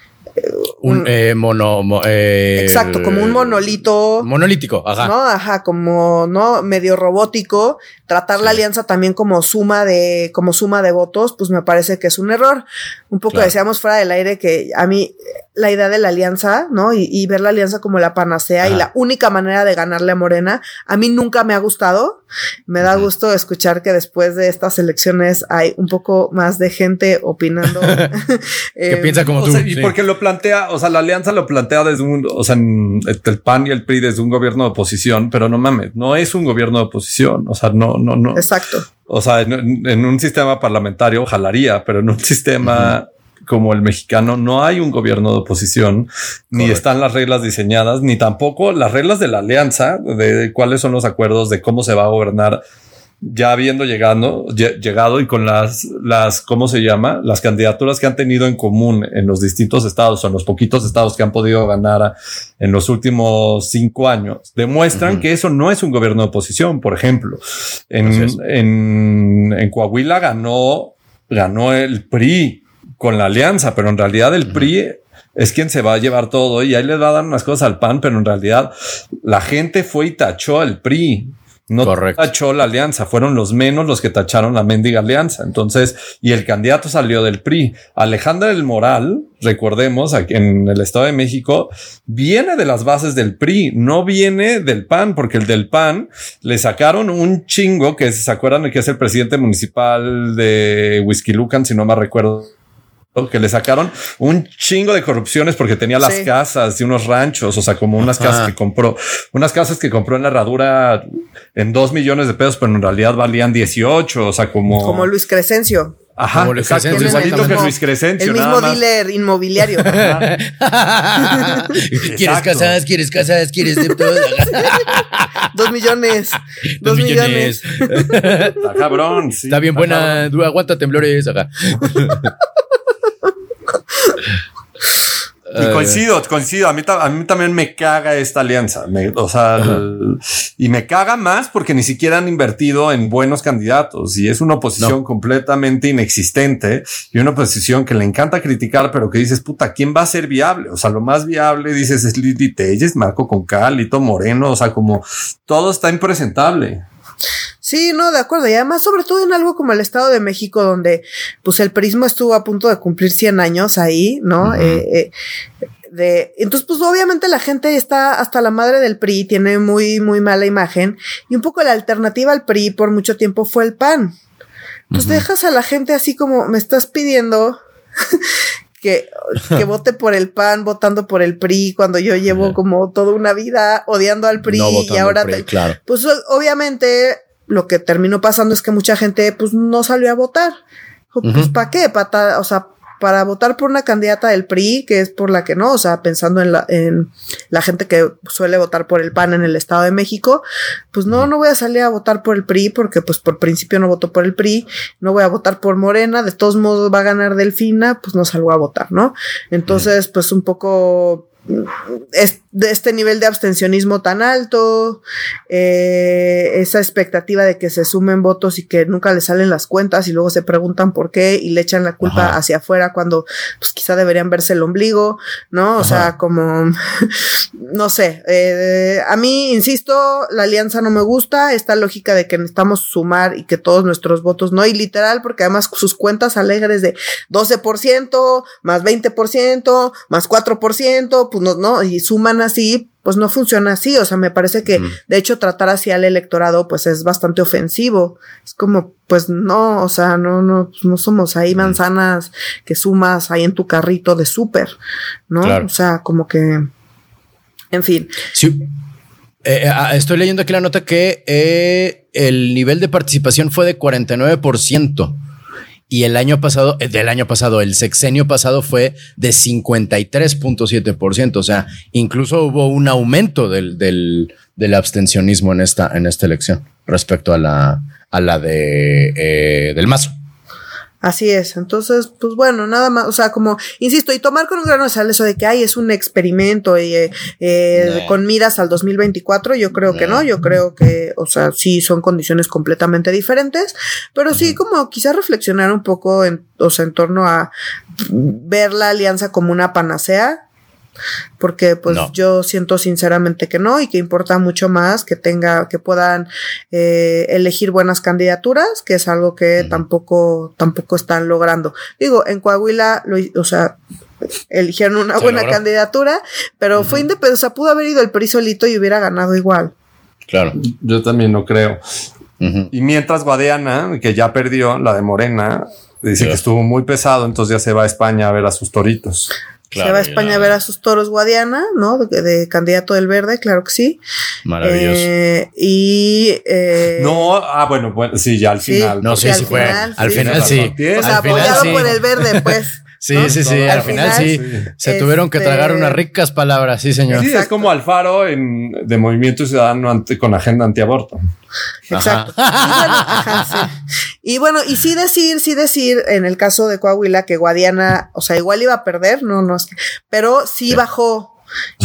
un eh, mono. Eh, exacto, como un monolito. Monolítico, ajá. ¿No? Ajá, como, ¿no? Medio robótico. Tratar la alianza también como suma de, como suma de votos, pues me parece que es un error. Un poco decíamos fuera del aire que a mí la idea de la alianza, ¿no? Y, ver la alianza como la panacea y la única manera de ganarle a Morena, a mí nunca me ha gustado. Me da gusto escuchar que después de estas elecciones hay un poco más de gente opinando. que piensa como tú. y porque lo plantea, o sea, la alianza lo plantea desde un, o sea, el PAN y el PRI desde un gobierno de oposición, pero no mames, no es un gobierno de oposición. O sea, no, no, no. Exacto. O sea, en, un sistema parlamentario jalaría, pero en un sistema como el mexicano no hay un gobierno de oposición, ni están las reglas diseñadas, ni tampoco las reglas de la alianza, de cuáles son los acuerdos, de cómo se va a gobernar ya habiendo llegado, llegado y con las, las, ¿cómo se llama? Las candidaturas que han tenido en común en los distintos estados o en los poquitos estados que han podido ganar en los últimos cinco años, demuestran que eso no es un gobierno de oposición. Por ejemplo, en, en, en Coahuila ganó, ganó el PRI con la alianza, pero en realidad el PRI es quien se va a llevar todo y ahí le va a dar unas cosas al PAN, pero en realidad la gente fue y tachó al PRI. no tachó la alianza, fueron los menos los que tacharon la mendiga alianza. Entonces, y el candidato salió del PRI. Alejandra del Moral, recordemos, aquí en el Estado de México, viene de las bases del PRI, no viene del PAN, porque el del PAN le sacaron un chingo que se acuerdan de que es el presidente municipal de Whisky Lucan, si no me recuerdo que le sacaron un chingo de corrupciones porque tenía las casas y unos ranchos, o sea, como unas casas que compró, unas casas que compró en la herradura en dos millones de pesos, pero en realidad valían 18, o sea, como... Como Luis Crescencio. Ajá, como Luis Crescencio, igualito que Luis Crescencio. El mismo dealer inmobiliario. ¿Quieres casas? ¿Quieres casas? ¿Quieres de todo? Dos millones. Dos, millones. Está cabrón. está bien buena. Aguanta temblores. Acá. Y coincido, coincido. A mí, a mí también me caga esta alianza. o sea, y me caga más porque ni siquiera han invertido en buenos candidatos y es una oposición completamente inexistente y una oposición que le encanta criticar, pero que dices, puta, ¿quién va a ser viable? O sea, lo más viable, dices, es Lili Telles, Marco Concal, Lito Moreno. O sea, como todo está impresentable. Sí, no, de acuerdo. Y además, sobre todo en algo como el Estado de México, donde pues el prismo estuvo a punto de cumplir 100 años ahí, ¿no? eh, eh, de, entonces, pues obviamente la gente está hasta la madre del PRI, tiene muy, muy mala imagen. Y un poco la alternativa al PRI por mucho tiempo fue el PAN. Entonces dejas a la gente así como me estás pidiendo que, que vote por el PAN, votando por el PRI, cuando yo llevo como toda una vida odiando al PRI y ahora, claro. pues obviamente lo que terminó pasando es que mucha gente pues no salió a votar. Pues ¿para qué? Para, o sea, para votar por una candidata del PRI, que es por la que no, o sea, pensando en la, en la gente que suele votar por el PAN en el Estado de México, pues no, no voy a salir a votar por el PRI porque pues por principio no voto por el PRI, no voy a votar por Morena, de todos modos va a ganar Delfina, pues no salgo a votar, ¿no? Entonces, pues un poco es de este nivel de abstencionismo tan alto, eh, esa expectativa de que se sumen votos y que nunca le salen las cuentas y luego se preguntan por qué y le echan la culpa hacia afuera cuando pues quizá deberían verse el ombligo, ¿no? O sea, como, no sé, eh, a mí, insisto, la alianza no me gusta, esta lógica de que necesitamos sumar y que todos nuestros votos, no, y literal, porque además sus cuentas alegres de 12%, más 20%, más 4%, pues no, no, y suman así, pues no funciona así. O sea, me parece que de hecho tratar así al electorado, pues es bastante ofensivo. Es como, pues no, o sea, no, no, pues, no somos ahí manzanas que sumas ahí en tu carrito de súper, ¿no? O sea, como que, en fin. Sí. Eh, eh, ah, estoy leyendo aquí la nota que eh, el nivel de participación fue de 49%. Y el año pasado, eh, del año pasado, el sexenio pasado fue de 53.7%. O sea, incluso hubo un aumento del, del, del, abstencionismo en esta, en esta elección respecto a la, a la de, eh, del mazo. Así es. Entonces, pues bueno, nada más, o sea, como, insisto, y tomar con un grano de sal eso de que, ay, es un experimento y, eh, eh con miras al 2024, yo creo que no, yo creo que, o sea, sí son condiciones completamente diferentes, pero sí como quizás reflexionar un poco en, o sea, en torno a ver la alianza como una panacea, porque pues yo siento sinceramente que no y que importa mucho más que tenga que puedan eh, elegir buenas candidaturas que es algo que tampoco tampoco están logrando. Digo en Coahuila lo, o sea eligieron una buena candidatura pero fue independiente o sea pudo haber ido el PRI solito y hubiera ganado igual. Claro. Yo también lo creo. Y mientras Guadiana que ya perdió la de Morena dice que estuvo muy pesado entonces ya se va a España a ver a sus toritos se va a España a ver a sus toros Guadiana, ¿no? De, candidato del verde, claro que sí. Maravilloso. Eh, y. Eh, no, ah, bueno, bueno, sí, ya al final. No, sí, sí fue. al final sí. O sea, apoyado por el verde, pues. Sí, sí, sí, al, final, sí. Se tuvieron que tragar unas este, ricas palabras, sí, señor. Sí, es como Alfaro en, de Movimiento Ciudadano con agenda antiaborto. Exacto. Y bueno, y sí decir, sí decir, en el caso de Coahuila, que Guadiana, o sea, igual iba a perder, no, no, pero sí, bajó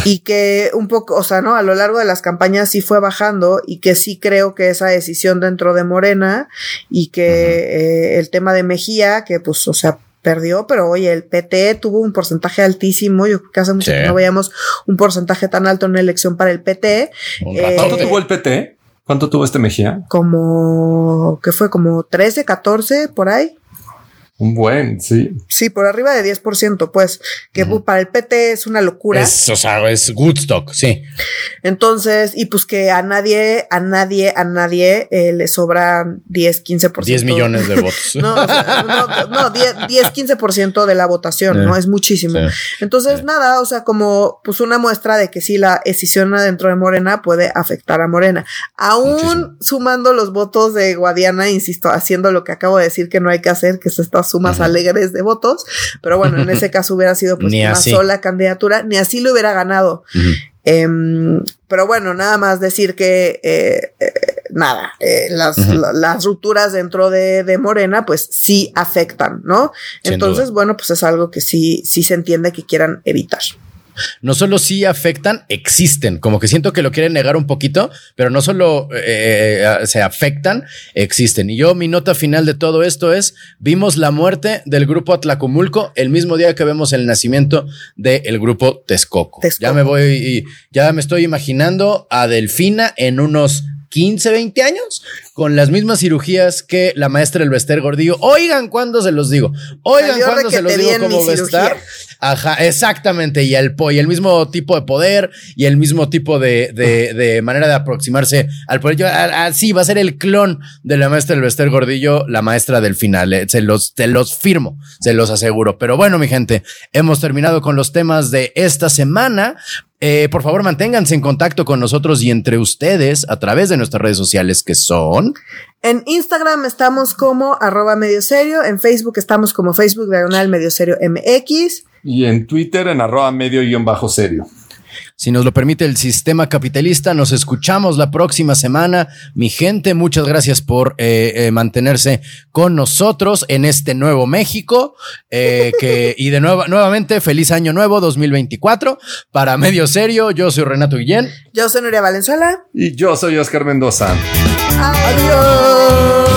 y que un poco, o sea, ¿no? A lo largo de las campañas sí fue bajando y que sí creo que esa decisión dentro de Morena y que eh, el tema de Mejía, que pues, o sea, perdió, pero oye, el PT tuvo un porcentaje altísimo. Yo creo que hace mucho que no veíamos un porcentaje tan alto en una elección para el PT. ¿Cuánto tuvo el PT? ¿Cuánto tuvo este Mejía? Como, que fue? Como 13, 14 por ahí. Un buen, sí. Sí, por arriba de 10%, pues, que para el PT es una locura. Es, o sea, es Woodstock, sí. Entonces, y pues que a nadie, a nadie, a nadie eh, le sobran 10, 15%. 10 millones de votos. no, no, no, 10, 10 15% de la votación, ¿no? Es muchísimo. Entonces, nada, o sea, como pues una muestra de que sí la escisión dentro de Morena puede afectar a Morena. Aún sumando los votos de Guadiana, insisto, haciendo lo que acabo de decir que no hay que hacer, que se está sumas alegres de votos, pero bueno, en ese caso hubiera sido pues una sola candidatura, ni así lo hubiera ganado. Em, pero bueno, nada más decir que eh, eh, nada, eh, las, las, rupturas dentro de, de, Morena, pues sí afectan, ¿no? Entonces, bueno, pues es algo que sí, sí se entiende que quieran evitar no solo sí afectan, existen. Como que siento que lo quieren negar un poquito, pero no solo eh, eh, se afectan, existen. Y yo, mi nota final de todo esto es: vimos la muerte del grupo Atlacomulco el mismo día que vemos el nacimiento del grupo Texcoco. Ya me voy ya me estoy imaginando a Delfina en unos 15, 20 años con las mismas cirugías que la maestra Elvester Gordillo. Oigan, ¿cuándo se los digo? Oigan, ¿cuándo se los digo cómo va a estar? Ajá, exactamente. Y el, y el mismo tipo de poder y el mismo tipo de, de, manera de aproximarse al poder. Así va a ser el clon de la maestra Elvester Gordillo, la maestra del final. Eh, se los, se los firmo, se los aseguro. Pero bueno, mi gente, hemos terminado con los temas de esta semana. Eh, por favor, manténganse en contacto con nosotros y entre ustedes a través de nuestras redes sociales que son en Instagram estamos como arroba medio serio, en Facebook estamos como Facebook diagonal medio serio MX. Y en Twitter en arroba medio guion bajo serio. Si nos lo permite el sistema capitalista, nos escuchamos la próxima semana. Mi gente, muchas gracias por eh, eh, mantenerse con nosotros en este nuevo México. Eh, que, y de nuevo, nuevamente, feliz año nuevo 2024. Para Medio Serio, yo soy Renato Guillén. Yo soy Nuria Valenzuela. Y yo soy Oscar Mendoza. Adiós.